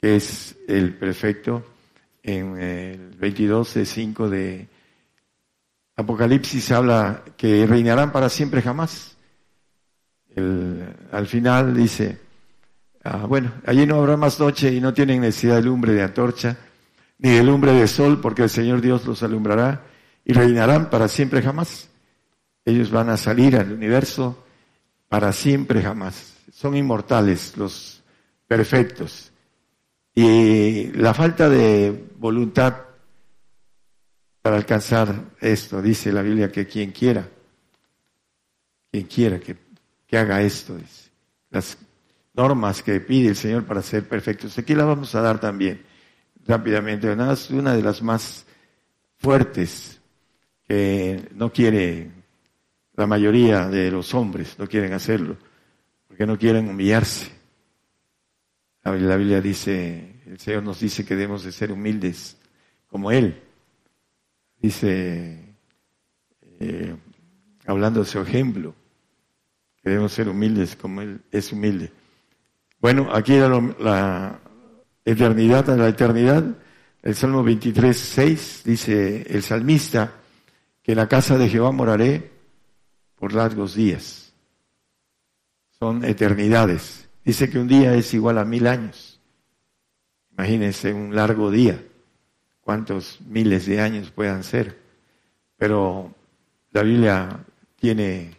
es el perfecto, en el 22 5 de Apocalipsis habla que reinarán para siempre jamás. al final dice, ah, bueno, allí no habrá más noche y no tienen necesidad de lumbre de antorcha ni de lumbre de sol, porque el Señor Dios los alumbrará y reinarán para siempre jamás. Ellos van a salir al universo para siempre jamás. Son inmortales los perfectos. Y la falta de voluntad para alcanzar esto, dice la Biblia, que quien quiera, quien quiera que, haga esto, dice. las normas que pide el Señor para ser perfectos, aquí las vamos a dar también rápidamente, una de las más fuertes que no quiere, la mayoría de los hombres no quieren hacerlo, porque no quieren humillarse. La Biblia dice, el Señor nos dice que debemos de ser humildes como Él. Dice, eh, hablando de su ejemplo, que debemos ser humildes como Él es humilde. Bueno, aquí la, la eternidad a la eternidad, el Salmo 23, 6 dice el salmista que en la casa de Jehová moraré por largos días. Son eternidades. Dice que un día es igual a mil años. Imagínense un largo día, cuántos miles de años puedan ser. Pero la Biblia tiene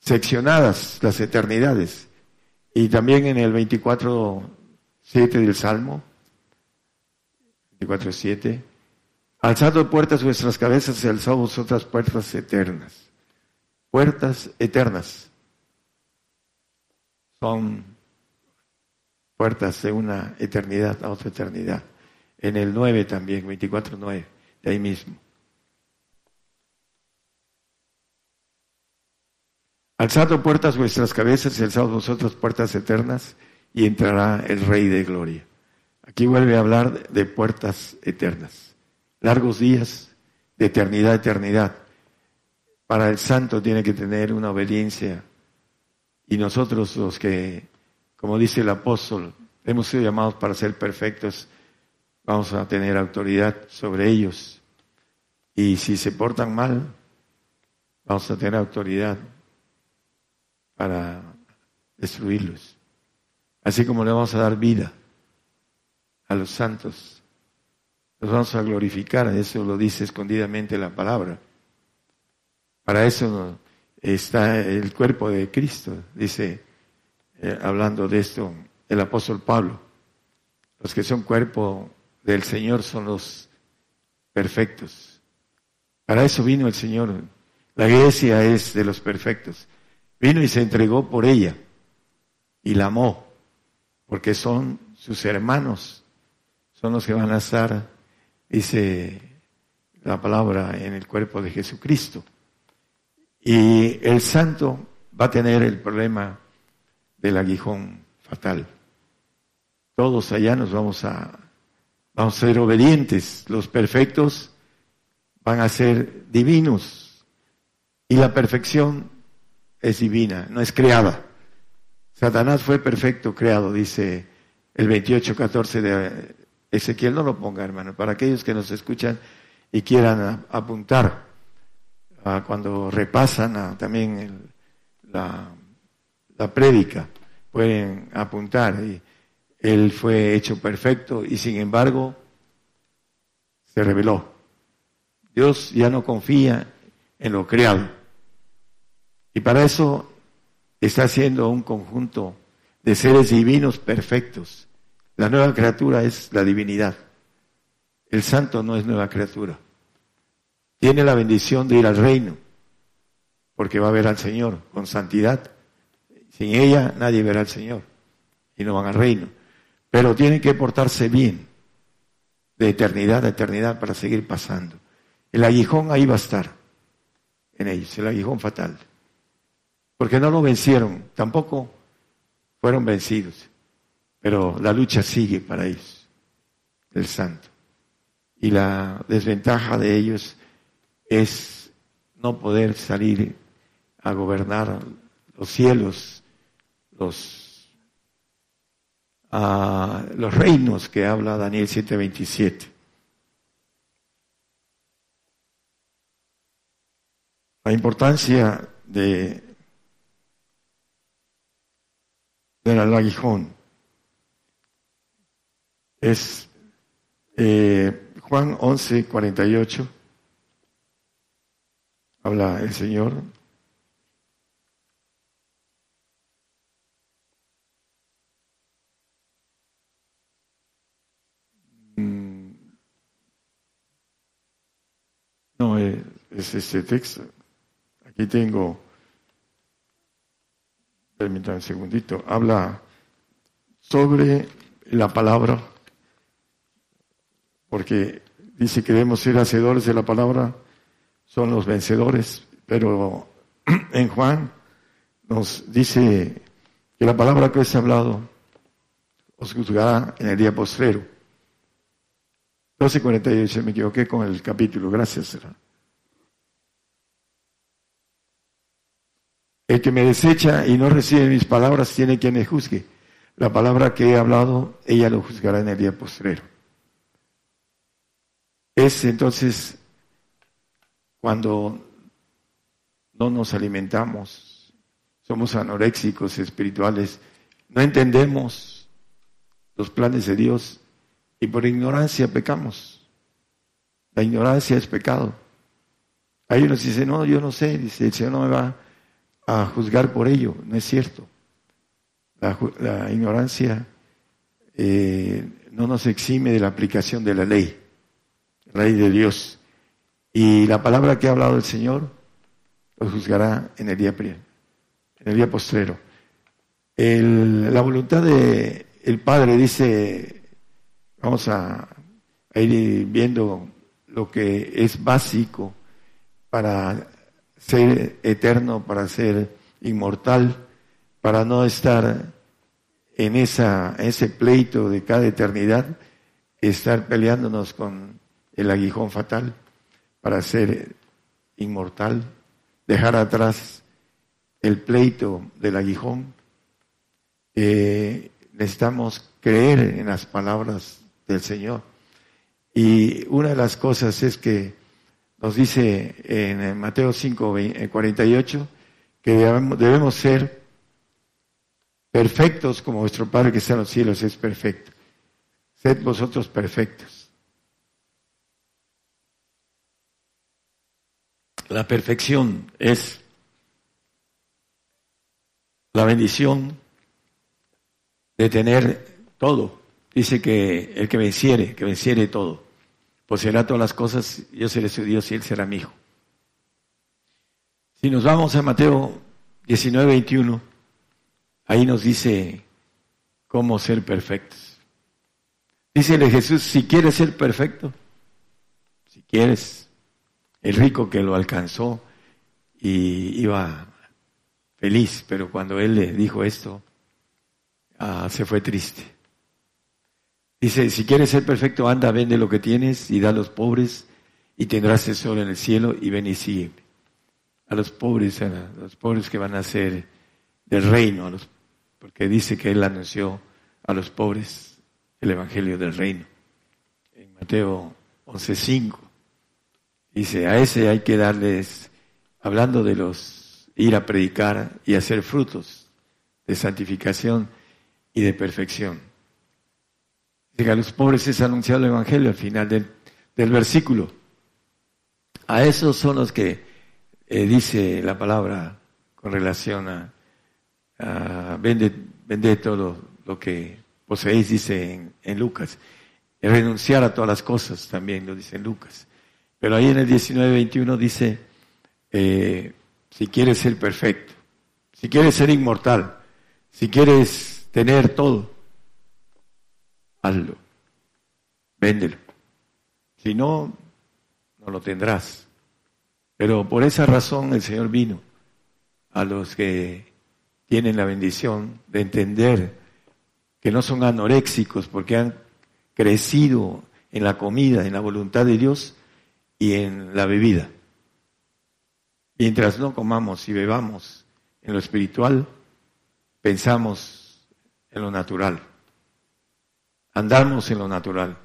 seccionadas las eternidades. Y también en el 24, 7 del Salmo, 24, 7, alzado puertas vuestras cabezas y alzado vosotras puertas eternas. Puertas eternas. Son puertas de una eternidad a otra eternidad. En el 9 también, 24, 9, de ahí mismo. Alzado puertas vuestras cabezas y alzado vosotros puertas eternas y entrará el Rey de Gloria. Aquí vuelve a hablar de puertas eternas. Largos días de eternidad eternidad. Para el santo tiene que tener una obediencia y nosotros los que, como dice el apóstol, hemos sido llamados para ser perfectos, vamos a tener autoridad sobre ellos. Y si se portan mal, vamos a tener autoridad para destruirlos. Así como le vamos a dar vida a los santos, los vamos a glorificar, eso lo dice escondidamente la palabra. Para eso está el cuerpo de Cristo, dice, eh, hablando de esto, el apóstol Pablo. Los que son cuerpo del Señor son los perfectos. Para eso vino el Señor. La iglesia es de los perfectos. Vino y se entregó por ella y la amó, porque son sus hermanos, son los que van a estar, dice la palabra, en el cuerpo de Jesucristo. Y el santo va a tener el problema del aguijón fatal. Todos allá nos vamos a, vamos a ser obedientes. Los perfectos van a ser divinos. Y la perfección es divina, no es creada. Satanás fue perfecto creado, dice el 28.14 de Ezequiel. No lo ponga, hermano, para aquellos que nos escuchan y quieran apuntar a cuando repasan también la, la prédica, pueden apuntar. Y él fue hecho perfecto y sin embargo se reveló. Dios ya no confía en lo creado. Y para eso está haciendo un conjunto de seres divinos perfectos. La nueva criatura es la divinidad. El santo no es nueva criatura. Tiene la bendición de ir al reino, porque va a ver al Señor con santidad. Sin ella nadie verá al Señor y no van al reino. Pero tienen que portarse bien, de eternidad a eternidad, para seguir pasando. El aguijón ahí va a estar, en ellos, el aguijón fatal porque no lo vencieron, tampoco fueron vencidos, pero la lucha sigue para ellos, el santo. Y la desventaja de ellos es no poder salir a gobernar los cielos, los, los reinos que habla Daniel 7:27. La importancia de del aguijón. Es eh, Juan 11, 48. Habla el Señor. Mm. No, es, es este texto. Aquí tengo permítanme un segundito, habla sobre la palabra, porque dice que debemos ser hacedores de la palabra, son los vencedores, pero (clears throat) en Juan nos dice que la palabra que os he hablado os juzgará en el día postrero. 12.48, me equivoqué con el capítulo, gracias. El que me desecha y no recibe mis palabras tiene quien me juzgue. La palabra que he hablado, ella lo juzgará en el día postrero. Es entonces cuando no nos alimentamos, somos anoréxicos espirituales, no entendemos los planes de Dios y por ignorancia pecamos. La ignorancia es pecado. Ahí nos dice, no, yo no sé, dice, el Señor no me va a juzgar por ello. No es cierto. La, ignorancia eh, no nos exime de la aplicación de la ley, la ley de Dios. Y la palabra que ha hablado el Señor lo juzgará en el día, en el día postrero. la voluntad del el Padre dice, vamos a ir viendo lo que es básico para ser eterno, para ser inmortal, para no estar en esa, ese pleito de cada eternidad, estar peleándonos con el aguijón fatal, para ser inmortal, dejar atrás el pleito del aguijón. Eh, necesitamos creer en las palabras del Señor. Y una de las cosas es que nos dice en Mateo 5, 48 eh, que debemos, ser perfectos como vuestro Padre que está en los cielos es perfecto. Sed vosotros perfectos. La perfección es la bendición de tener todo. Dice que el que venciere, que venciere todo poseerá todas las cosas, yo seré su Dios y él será mi hijo. Si nos vamos a Mateo 19, 21, ahí nos dice cómo ser perfectos. Dícele Jesús, si quieres ser perfecto, si quieres, el rico que lo alcanzó y iba feliz, pero cuando él le dijo esto, ah, se fue triste. Dice, si quieres ser perfecto, anda, vende lo que tienes y da a los pobres y tendrás tesoro en el cielo y ven y sigue. A los pobres, a los pobres que van a ser del reino, a los, porque dice que él anunció a los pobres el evangelio del reino. En Mateo 11:5 dice, a ese hay que darles, hablando de los, ir a predicar y hacer frutos de santificación y de perfección a los pobres es anunciado el Evangelio al final del, versículo. A esos son los que eh, dice la palabra con relación a, vende, todo lo que poseéis, dice en, Lucas. Renunciar a todas las cosas también lo dice en Lucas. Pero ahí en el 19-21 dice, eh, si quieres ser perfecto, si quieres ser inmortal, si quieres tener todo, hazlo, véndelo. Si no, no lo tendrás. Pero por esa razón el Señor vino a los que tienen la bendición de entender que no son anoréxicos porque han crecido en la comida, en la voluntad de Dios y en la bebida. Mientras no comamos y bebamos en lo espiritual, pensamos en lo natural andamos en lo natural.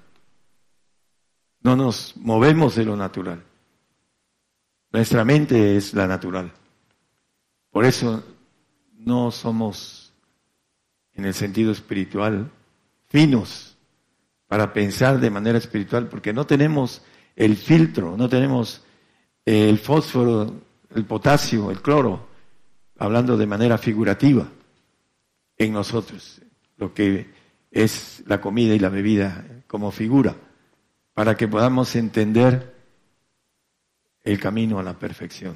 No nos movemos de lo natural. Nuestra mente es la natural. Por eso no somos, en el sentido espiritual, finos para pensar de manera espiritual, porque no tenemos el filtro, no tenemos el fósforo, el potasio, el cloro, hablando de manera figurativa en nosotros. Lo que es la comida y la bebida como figura, para que podamos entender el camino a la perfección.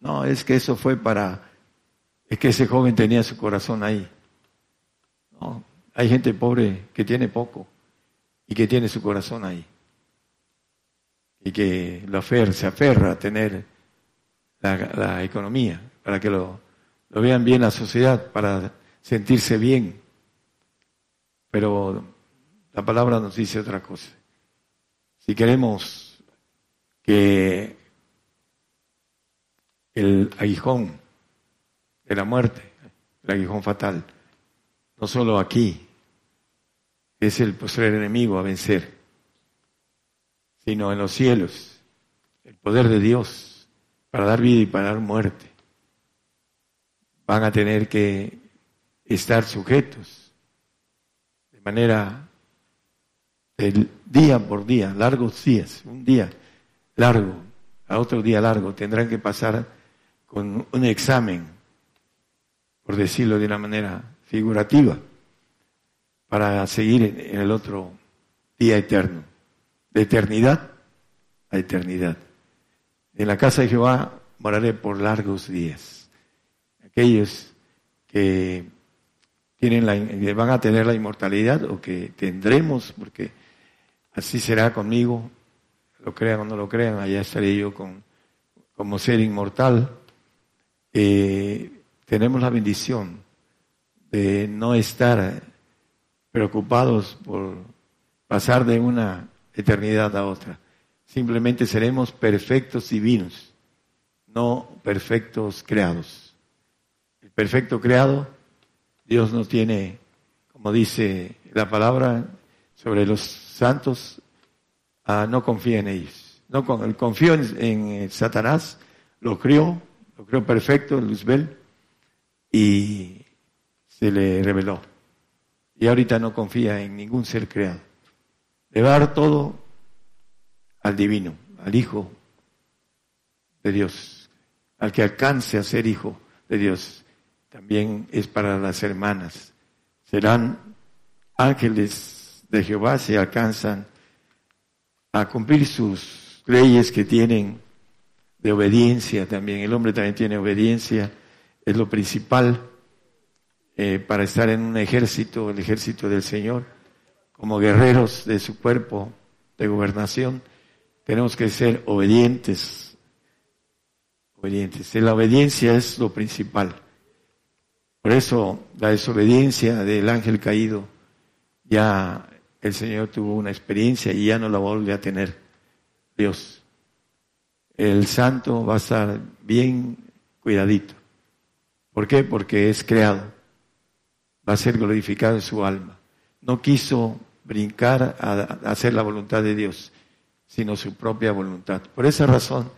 No, es que eso fue para, es que ese joven tenía su corazón ahí. No, hay gente pobre que tiene poco y que tiene su corazón ahí. y que lo aferra, se aferra a tener la, economía, para que lo, lo vean bien la sociedad, para sentirse bien. Pero la palabra nos dice otra cosa. Si queremos que el aguijón de la muerte, el aguijón fatal, no solo aquí, es el postrer enemigo a vencer, sino en los cielos, el poder de Dios para dar vida y para dar muerte. Van a tener que estar sujetos de manera del día por día, largos días, un día largo a otro día largo, tendrán que pasar con un examen, por decirlo de una manera figurativa, para seguir en el otro día eterno, de eternidad a eternidad. En la casa de Jehová moraré por largos días. Aquellos que tienen la, van a tener la inmortalidad o que tendremos, porque así será conmigo, lo crean o no lo crean, allá estaré yo con, como ser inmortal. Eh, tenemos la bendición de no estar preocupados por pasar de una eternidad a otra. Simplemente seremos perfectos divinos, no perfectos creados. El perfecto creado, Dios no tiene, como dice la palabra sobre los santos, ah, no confía en ellos. No confío en, en, Satanás, lo crió, lo crió perfecto, Luzbel, y se le reveló y ahorita no confía en ningún ser creado. Le va a todo al divino, al Hijo de Dios, al que alcance a ser Hijo de Dios. También es para las hermanas. Serán ángeles de Jehová si alcanzan a cumplir sus leyes que tienen de obediencia también. El hombre también tiene obediencia, es lo principal eh, para estar en un ejército, el ejército del Señor, como guerreros de su cuerpo de gobernación, tenemos que ser obedientes. Obedientes. La obediencia es lo principal. Por eso la desobediencia del ángel caído, ya el Señor tuvo una experiencia y ya no la vuelve a tener Dios. El santo va a estar bien cuidadito. ¿Por qué? Porque es creado va a ser glorificado en su alma. No quiso brincar a, hacer la voluntad de Dios, sino su propia voluntad. Por esa razón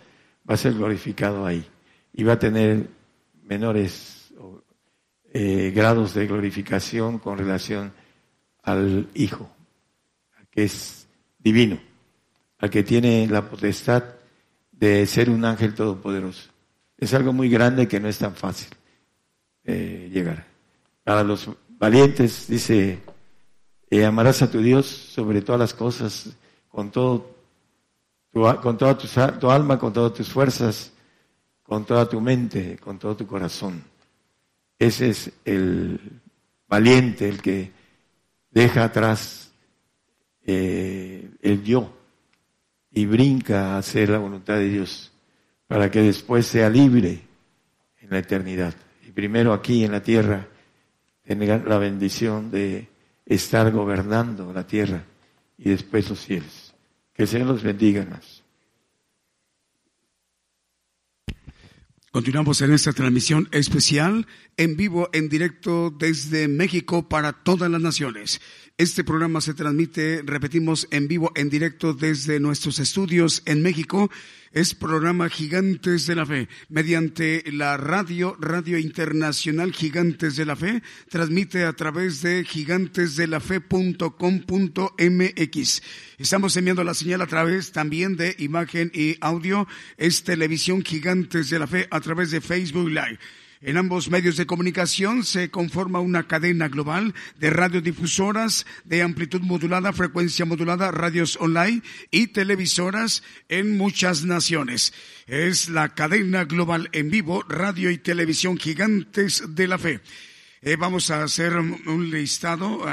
va a ser glorificado ahí y va a tener menores eh, grados de glorificación con relación al Hijo, que es divino, al que tiene la potestad de ser un ángel todopoderoso. Es algo muy grande que no es tan fácil eh, llegar. A los valientes, dice, eh, amarás a tu Dios sobre todas las cosas, con todo, con toda tu, tu alma, con todas tus fuerzas, con toda tu mente, con todo tu corazón. Ese es el valiente, el que deja atrás eh, el yo y brinca a hacer la voluntad de Dios para que después sea libre en la eternidad. Y primero aquí en la tierra tener la bendición de estar gobernando la tierra y después los cielos. Que el Señor los bendiga más. Continuamos en esta transmisión especial en vivo, en directo desde México para todas las naciones. Este programa se transmite, repetimos, en vivo, en directo desde nuestros estudios en México. Es programa Gigantes de la Fe. Mediante la radio, Radio Internacional Gigantes de la Fe, transmite a través de gigantesdelafe.com.mx. Estamos enviando la señal a través también de imagen y audio. Es Televisión Gigantes de la Fe a través de Facebook Live. En ambos medios de comunicación se conforma una cadena global de radiodifusoras de amplitud modulada, frecuencia modulada, radios online y televisoras en muchas naciones. Es la cadena global en vivo, radio y televisión gigantes de la fe. Eh, vamos a hacer un listado,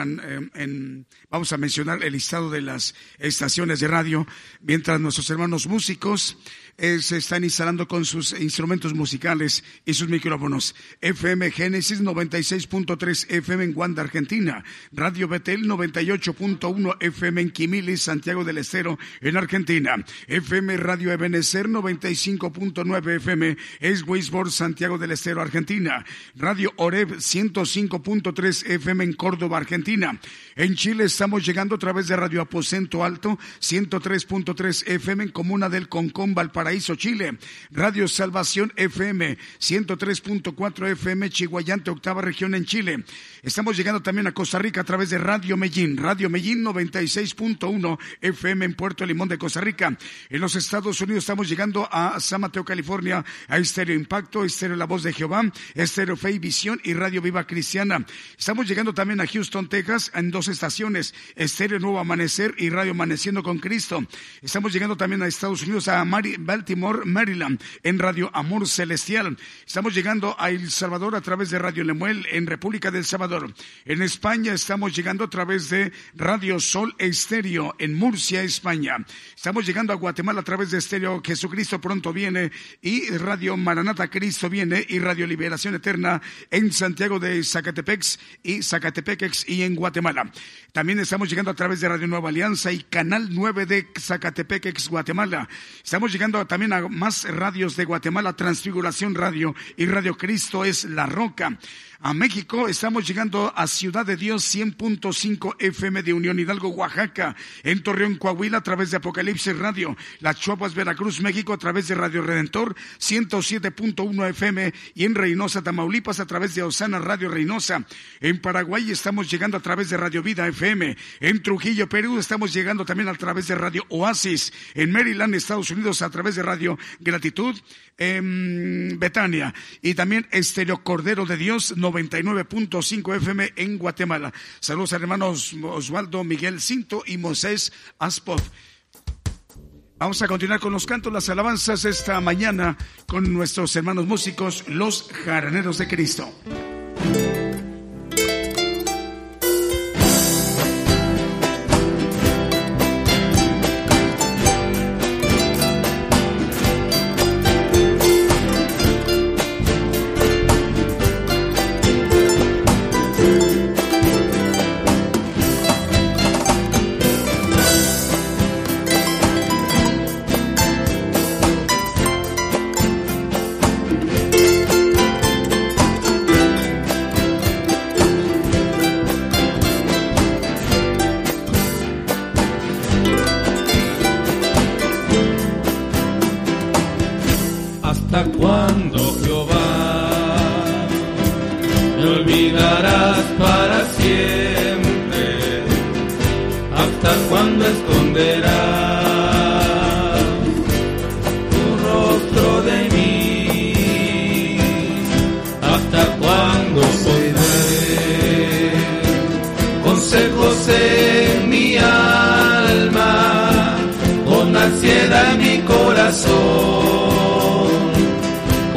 vamos a mencionar el listado de las estaciones de radio, mientras nuestros hermanos músicos eh, se están instalando con sus instrumentos musicales y sus micrófonos. FM Génesis 96.3 FM en Guanda, Argentina. Radio Betel 98.1 FM en Quimilis, Santiago del Estero, en Argentina. FM Radio Ebenecer 95.9 FM es Wisborne, Santiago del Estero, Argentina. Radio Oreb 105.3 FM en Córdoba, Argentina. En Chile estamos llegando a través de Radio Aposento Alto 103.3 FM en Comuna del Concón, Valparaíso Paraíso, Chile. Radio Salvación FM 103.4 FM, Chihuayante, octava región en Chile. Estamos llegando también a Costa Rica a través de Radio Medellín. Radio Medellín 96.1 FM en Puerto Limón de Costa Rica. En los Estados Unidos estamos llegando a San Mateo, California, a Estéreo Impacto, Estéreo La Voz de Jehová, Estéreo Fe y Visión y Radio Viva Cristiana. Estamos llegando también a Houston, Texas, en dos estaciones, Estéreo Nuevo Amanecer y Radio Amaneciendo con Cristo. Estamos llegando también a Estados Unidos, a Mari Baltimore, Maryland, en Radio Amor Celestial. Estamos llegando a El Salvador a través de Radio Lemuel, en República del Salvador. En España estamos llegando a través de Radio Sol Estéreo, en Murcia, España. Estamos llegando a Guatemala a través de Estéreo Jesucristo pronto viene y Radio Maranata Cristo viene y Radio Liberación Eterna en Santiago de Zacatepex y Zacatepex y en Guatemala. También estamos llegando a través de Radio Nueva Alianza y Canal 9 de Zacatepex, Guatemala. Estamos llegando a también a más radios de Guatemala, Transfiguración Radio y Radio Cristo es La Roca a México. Estamos llegando a Ciudad de Dios 100.5 FM de Unión Hidalgo, Oaxaca, en Torreón, Coahuila a través de Apocalipsis Radio, Las Chuapas, Veracruz, México a través de Radio Redentor 107.1 FM y en Reynosa, Tamaulipas a través de Osana Radio Reynosa. En Paraguay estamos llegando a través de Radio Vida FM. En Trujillo, Perú estamos llegando también a través de Radio Oasis. En Maryland, Estados Unidos a través de Radio Gratitud en Betania y también Estéreo Cordero de Dios 99.5 FM en Guatemala. Saludos a hermanos Osvaldo Miguel Cinto y Moisés Aspov. Vamos a continuar con los cantos, las alabanzas esta mañana con nuestros hermanos músicos, los jaraneros de Cristo.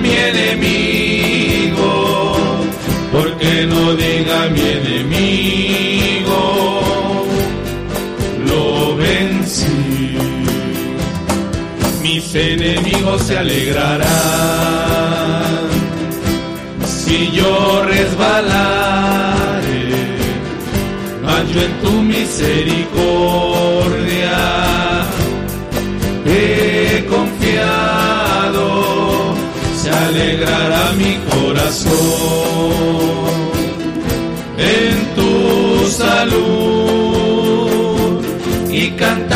mi enemigo, porque no diga mi enemigo, lo vencí. Mis enemigos se alegrarán si yo resbalaré, mas en tu misericordia he confiado alegrará mi corazón. En tu salud y cantar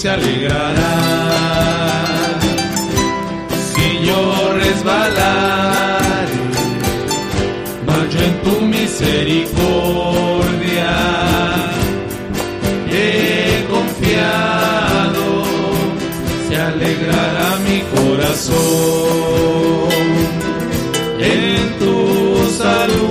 se alegrará. Si yo resbalaré, en tu misericordia. He confiado, se alegrará mi corazón en tu salud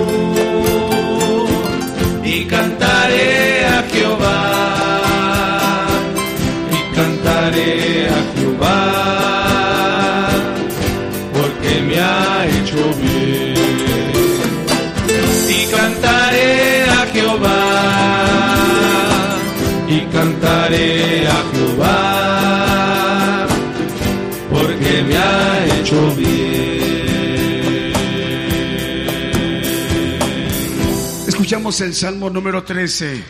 Escuchamos el Salmo número 13.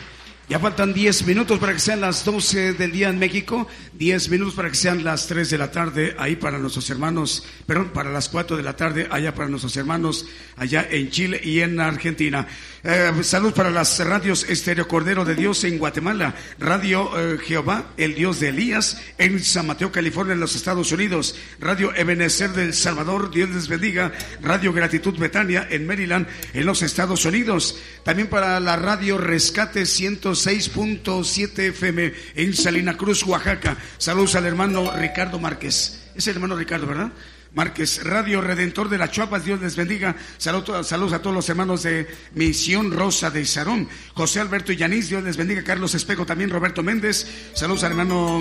Ya faltan 10 minutos para que sean las 12 del día en México, 10 minutos para que sean las 3 de la tarde ahí para nuestros hermanos, perdón, para las 4 de la tarde allá para nuestros hermanos allá en Chile y en Argentina. Eh, salud para las radios Estéreo Cordero de Dios en Guatemala, Radio eh, Jehová, el Dios de Elías en San Mateo, California, en los Estados Unidos, Radio Ebenezer del Salvador, Dios les bendiga, Radio Gratitud Betania en Maryland, en los Estados Unidos. También para la Radio Rescate 106.7 FM en Salina Cruz, Oaxaca. Saludos al hermano Ricardo Márquez. Es el hermano Ricardo, ¿verdad? Márquez, Radio Redentor de las Chuapas, Dios les bendiga. Saludos, saludos a todos los hermanos de Misión Rosa de Sarón. José Alberto Yanis, Dios les bendiga. Carlos Espejo, también Roberto Méndez. Saludos al hermano,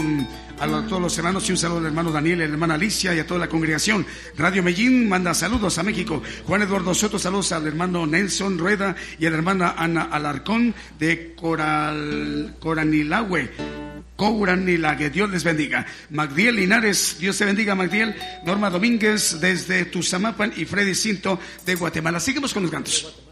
a todos los hermanos y un saludo al hermano Daniel, a la hermana Alicia y a toda la congregación. Radio Medellín manda saludos a México. Juan Eduardo Soto, saludos al hermano Nelson Rueda y a la hermana Ana Alarcón de Coral, Coranilahue. Couran y la que Dios les bendiga. Magdiel Linares, Dios te bendiga, Magdiel. Norma Domínguez desde Tuzamapan y Freddy Cinto de Guatemala. Seguimos con los cantos.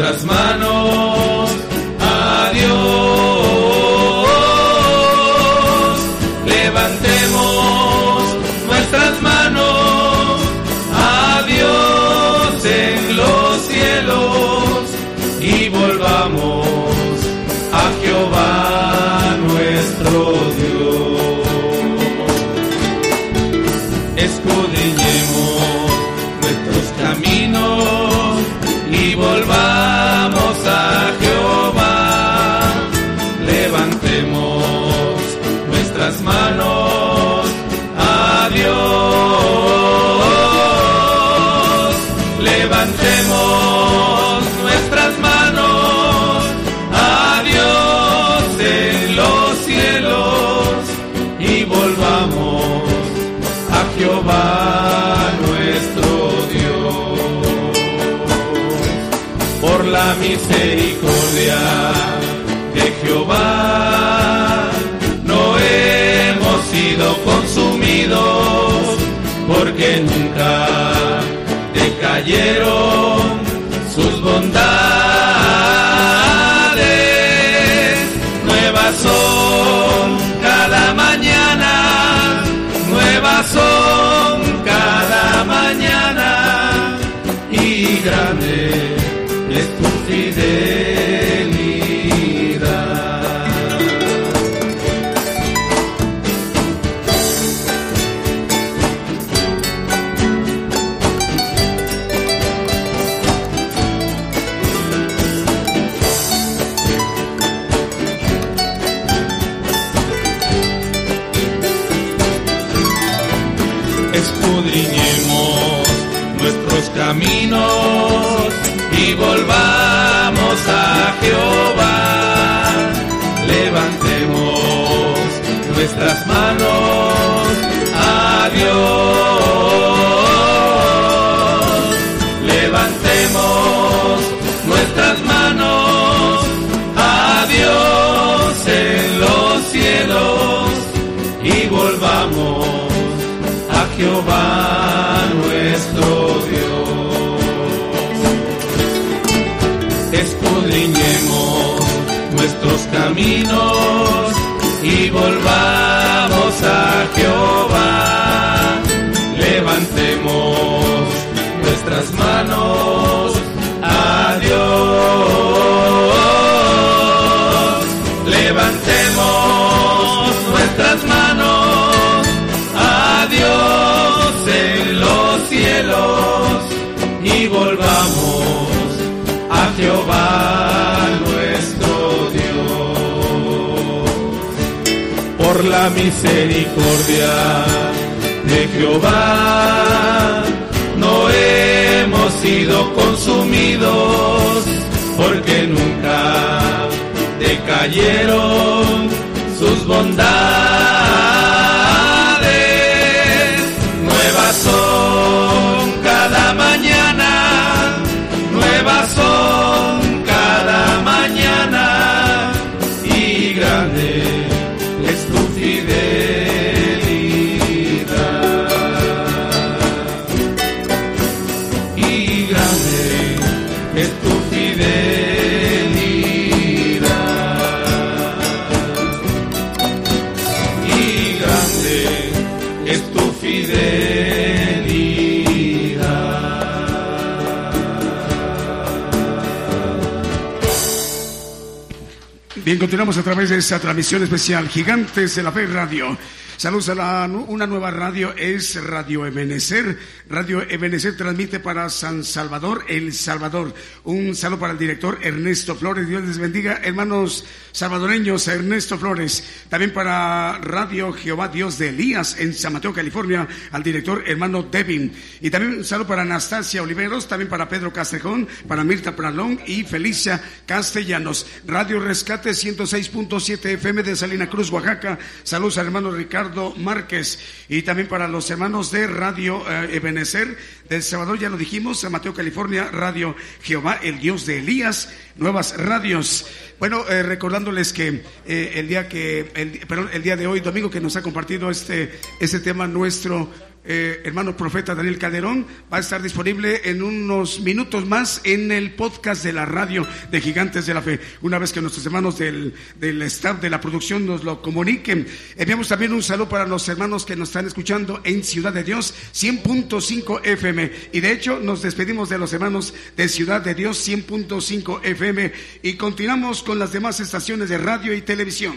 Nuestras manos nunca decayeron volvamos a Jehová. Levantemos nuestras manos a Dios. Levantemos nuestras manos a Dios en los cielos y volvamos a Jehová nuestro. Caminos y volvamos a Jehová. Por la misericordia de Jehová no hemos sido consumidos porque nunca decayeron sus bondades. Continuamos a través de esta transmisión especial Gigantes de la Fe Radio. Saludos a la, una nueva radio, es Radio Ebenecer. Radio Ebenecer transmite para San Salvador, El Salvador. Un saludo para el director Ernesto Flores. Dios les bendiga, hermanos salvadoreños, Ernesto Flores. También para Radio Jehová Dios de Elías en San Mateo, California, al director hermano Devin. Y también un saludo para Anastasia Oliveros, también para Pedro Castrejón, para Mirta Pralón y Felicia Castellanos. Radio Rescate 106.7 FM de Salina Cruz, Oaxaca. Saludos al hermano Ricardo Márquez. Y también para los hermanos de Radio eh, Ebenecer Salvador, ya lo dijimos, San Mateo, California, Radio Jehová, el Dios de Elías, nuevas radios. Bueno, eh, recordándoles que eh, el día que, el, perdón, el día de hoy, domingo, que nos ha compartido este, este tema nuestro eh, hermano profeta Daniel Calderón va a estar disponible en unos minutos más en el podcast de la radio de Gigantes de la Fe. Una vez que nuestros hermanos del, del staff de la producción nos lo comuniquen. Enviamos también un saludo para los hermanos que nos están escuchando en Ciudad de Dios 100.5 FM. Y de hecho nos despedimos de los hermanos de Ciudad de Dios 100.5 FM y continuamos con las demás estaciones de radio y televisión.